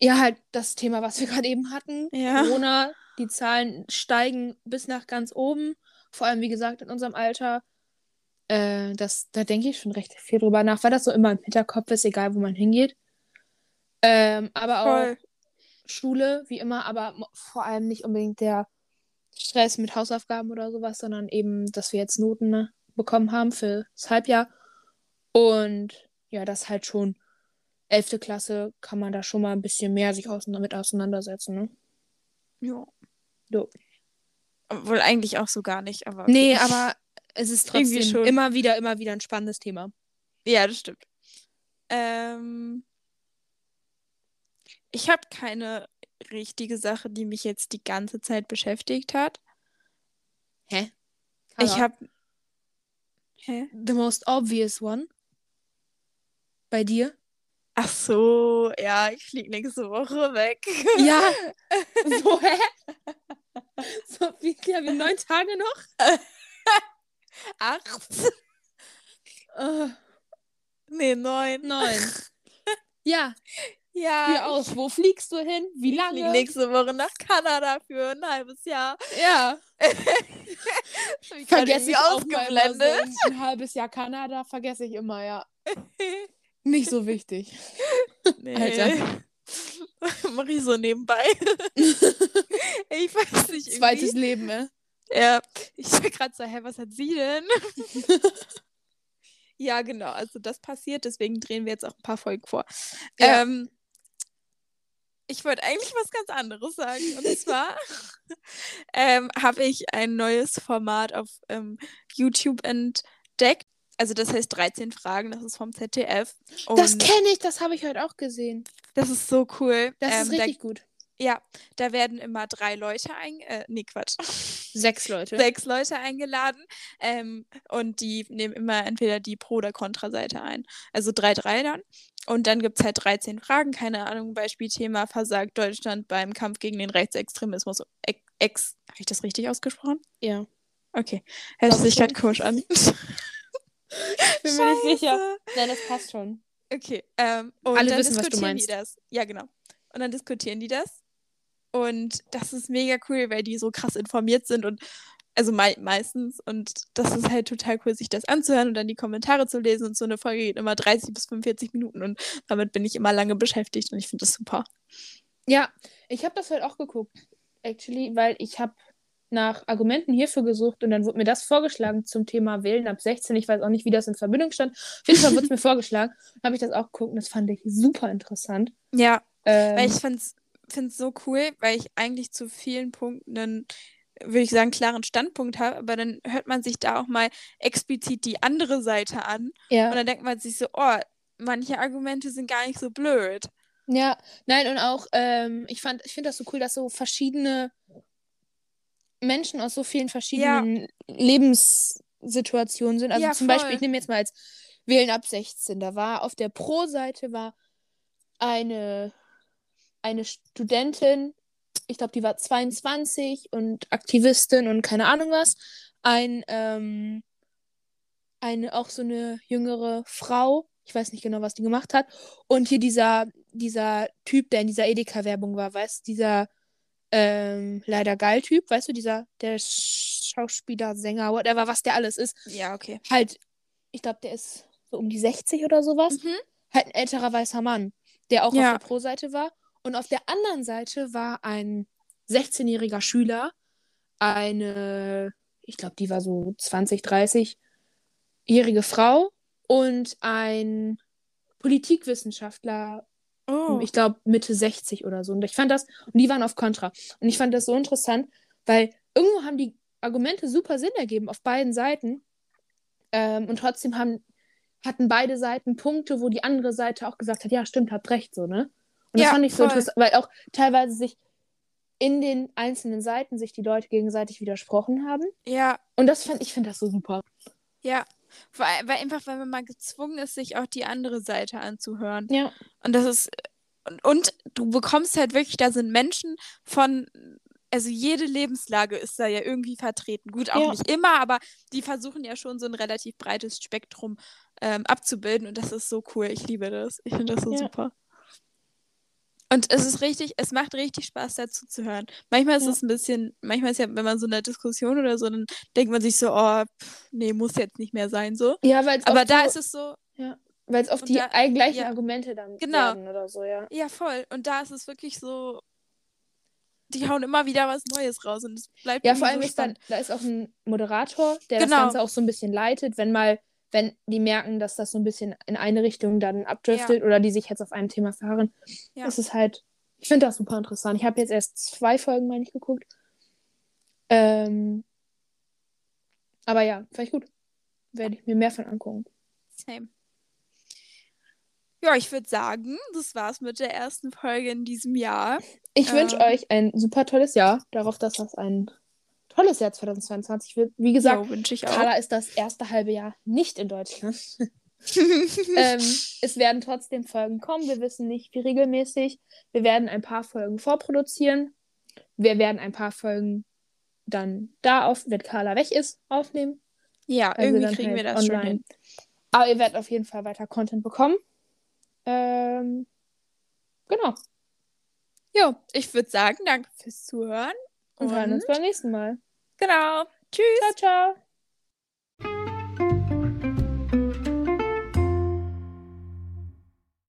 Ja, halt das Thema, was wir gerade eben hatten. Ja. Corona, die Zahlen steigen bis nach ganz oben. Vor allem, wie gesagt, in unserem Alter. Äh, das, da denke ich schon recht viel drüber nach, weil das so immer im Hinterkopf ist, egal wo man hingeht. Ähm, aber Voll. auch Schule, wie immer, aber vor allem nicht unbedingt der Stress mit Hausaufgaben oder sowas, sondern eben, dass wir jetzt Noten ne, bekommen haben für das Halbjahr. Und ja, das halt schon 11. Klasse kann man da schon mal ein bisschen mehr sich damit auseinandersetzen. Ne? Ja. Jo. Obwohl eigentlich auch so gar nicht, aber. Nee, aber es ist trotzdem schon. immer wieder, immer wieder ein spannendes Thema. Ja, das stimmt. Ähm, ich habe keine richtige Sache, die mich jetzt die ganze Zeit beschäftigt hat. Hä? Ich habe. Hä? The most obvious one. Bei dir? Ach so, ja, ich fliege nächste Woche weg. Ja. so, hä? So, wie, ja, wie neun Tage noch? Acht? Äh, Nee, neun. neun. Ja, Ja, Für aus. Wo fliegst du hin? Wie ich fliege lange? nächste Woche nach Kanada für ein halbes Jahr. Ja. Ich Vergesse ich auch mal so ausgeblendet. ein, ein halbes Jahr Kanada, vergesse ich immer, ja. Nicht so wichtig. Nee. Alter. Mach ich so nebenbei. ich weiß nicht. Irgendwie. Zweites Leben, äh. Ja, ich war gerade so, hä, was hat sie denn? ja, genau, also das passiert, deswegen drehen wir jetzt auch ein paar Folgen vor. Ja. Ähm, ich wollte eigentlich was ganz anderes sagen. Und zwar ähm, habe ich ein neues Format auf ähm, YouTube entdeckt. Also das heißt 13 Fragen, das ist vom ZDF. Und Das kenne ich, das habe ich heute auch gesehen. das ist so cool. Das ähm, ist da, richtig gut. ja, da werden immer drei Leute ein, äh, nee, Quatsch. Sechs Leute. sechs Leute eingeladen ähm, und die nehmen immer entweder die Pro- oder Kontra-Seite ein. Also drei, drei dann. Und dann gibt es halt 13 Fragen, keine Ahnung, Beispielthema versagt Deutschland beim Kampf gegen den Rechtsextremismus. Ex, habe ich das richtig ausgesprochen? Ja. Okay. Hört sich gerade komisch an. Bin mir nicht sicher. Nein, das passt schon. Okay. Ähm, und Alle dann wissen, was du diskutieren die das. Ja, genau. Und dann diskutieren die das. Und das ist mega cool, weil die so krass informiert sind und also mei meistens. Und das ist halt total cool, sich das anzuhören und dann die Kommentare zu lesen. Und so eine Folge geht immer 30 bis 45 Minuten und damit bin ich immer lange beschäftigt und ich finde das super. Ja, ich habe das heute auch geguckt, actually, weil ich habe nach Argumenten hierfür gesucht und dann wurde mir das vorgeschlagen zum Thema Wählen ab 16. Ich weiß auch nicht, wie das in Verbindung stand. Auf jeden Fall wurde es mir vorgeschlagen. Dann habe ich das auch geguckt und das fand ich super interessant. Ja, Ähm, weil ich finde es so cool, weil ich eigentlich zu vielen Punkten einen, würde ich sagen, klaren Standpunkt habe, aber dann hört man sich da auch mal explizit die andere Seite an. ja. Und dann denkt man sich so, oh, manche Argumente sind gar nicht so blöd. Ja, nein, und auch, ähm, ich fand, ich finde das so cool, dass so verschiedene Menschen aus so vielen verschiedenen Lebenssituationen sind. Also Ja, zum voll. Beispiel, ich nehme jetzt mal als Wählen ab 16. Da war auf der Pro-Seite war eine, eine Studentin, ich glaube, die war 22 und Aktivistin und keine Ahnung was. Ein, ähm, eine, auch so eine jüngere Frau, ich weiß nicht genau, was die gemacht hat. Und hier dieser, dieser Typ, der in dieser Edeka-Werbung war, weißt du, dieser ähm, leider geil Typ, weißt du, dieser, der Schauspieler, Sänger, whatever, was der alles ist. Ja, okay. Halt, ich glaube, der ist so um die 60 oder sowas. Mhm. Halt ein älterer weißer Mann, der auch Ja. auf der Pro-Seite war. Und auf der anderen Seite war ein 16-jähriger Schüler, eine, ich glaube, die war so 20, 30-jährige Frau und ein Politikwissenschaftler, Oh. ich glaube Mitte 60 oder so. Und ich fand das, und die waren auf Kontra. Und ich fand das so interessant, weil irgendwo haben die Argumente super Sinn ergeben auf beiden Seiten. Ähm, und trotzdem haben, hatten beide Seiten Punkte, wo die andere Seite auch gesagt hat, ja, stimmt, habt recht, so, ne? Und das Ja, fand ich so voll. interessant, weil auch teilweise sich in den einzelnen Seiten sich die Leute gegenseitig widersprochen haben. ja, Und das fand ich finde das so super. ja. Weil, weil einfach, weil man mal gezwungen ist, sich auch die andere Seite anzuhören. Ja. Und das ist. Und, und du bekommst halt wirklich, da sind Menschen von. Also jede Lebenslage ist da ja irgendwie vertreten. Gut, auch Ja. nicht immer, aber die versuchen ja schon so ein relativ breites Spektrum ähm, abzubilden und das ist so cool. Ich liebe das. Ich finde das so Ja. super. Und es ist richtig, es macht richtig Spaß dazu zu hören. Manchmal ist Ja. es ein bisschen, manchmal ist ja, wenn man so in einer Diskussion oder so, dann denkt man sich so, oh, pff, nee, muss jetzt nicht mehr sein so. Ja, weil es Aber da so, ist es so, weil es oft die da- gleichen ja. Argumente dann Genau. werden oder so, ja. ja voll. Und da ist es wirklich so, die hauen immer wieder was Neues raus und es bleibt Ja, vor allem so ist dann, da ist auch ein Moderator, der Genau. das Ganze auch so ein bisschen leitet, wenn mal, wenn die merken, dass das so ein bisschen in eine Richtung dann abdriftet oder die sich jetzt auf ein Thema verharren. Ja. Das ist halt, ich finde das super interessant. Ich habe jetzt erst zwei Folgen, meine ich, geguckt. Ähm, aber ja, vielleicht gut. Werde ich mir mehr von angucken. Same. Ja, ich würde sagen, das war's mit der ersten Folge in diesem Jahr. Ich wünsche Ähm. euch ein super tolles Jahr, darauf, dass das ein tolles Jahr 2022 wird. Wie gesagt, auch. Carla ist das erste halbe Jahr nicht in Deutschland. ähm, es werden trotzdem Folgen kommen. Wir wissen nicht, wie regelmäßig. Wir werden ein paar Folgen vorproduzieren. Wir werden ein paar Folgen dann da auf, wenn Carla weg ist, aufnehmen. ja, weil irgendwie kriegen wir halt das schon hin. Aber ihr werdet auf jeden Fall weiter Content bekommen. Ähm, genau. Jo, ich würde sagen, danke fürs Zuhören. Und, hören uns beim nächsten Mal. Genau. Tschüss. Ciao, ciao.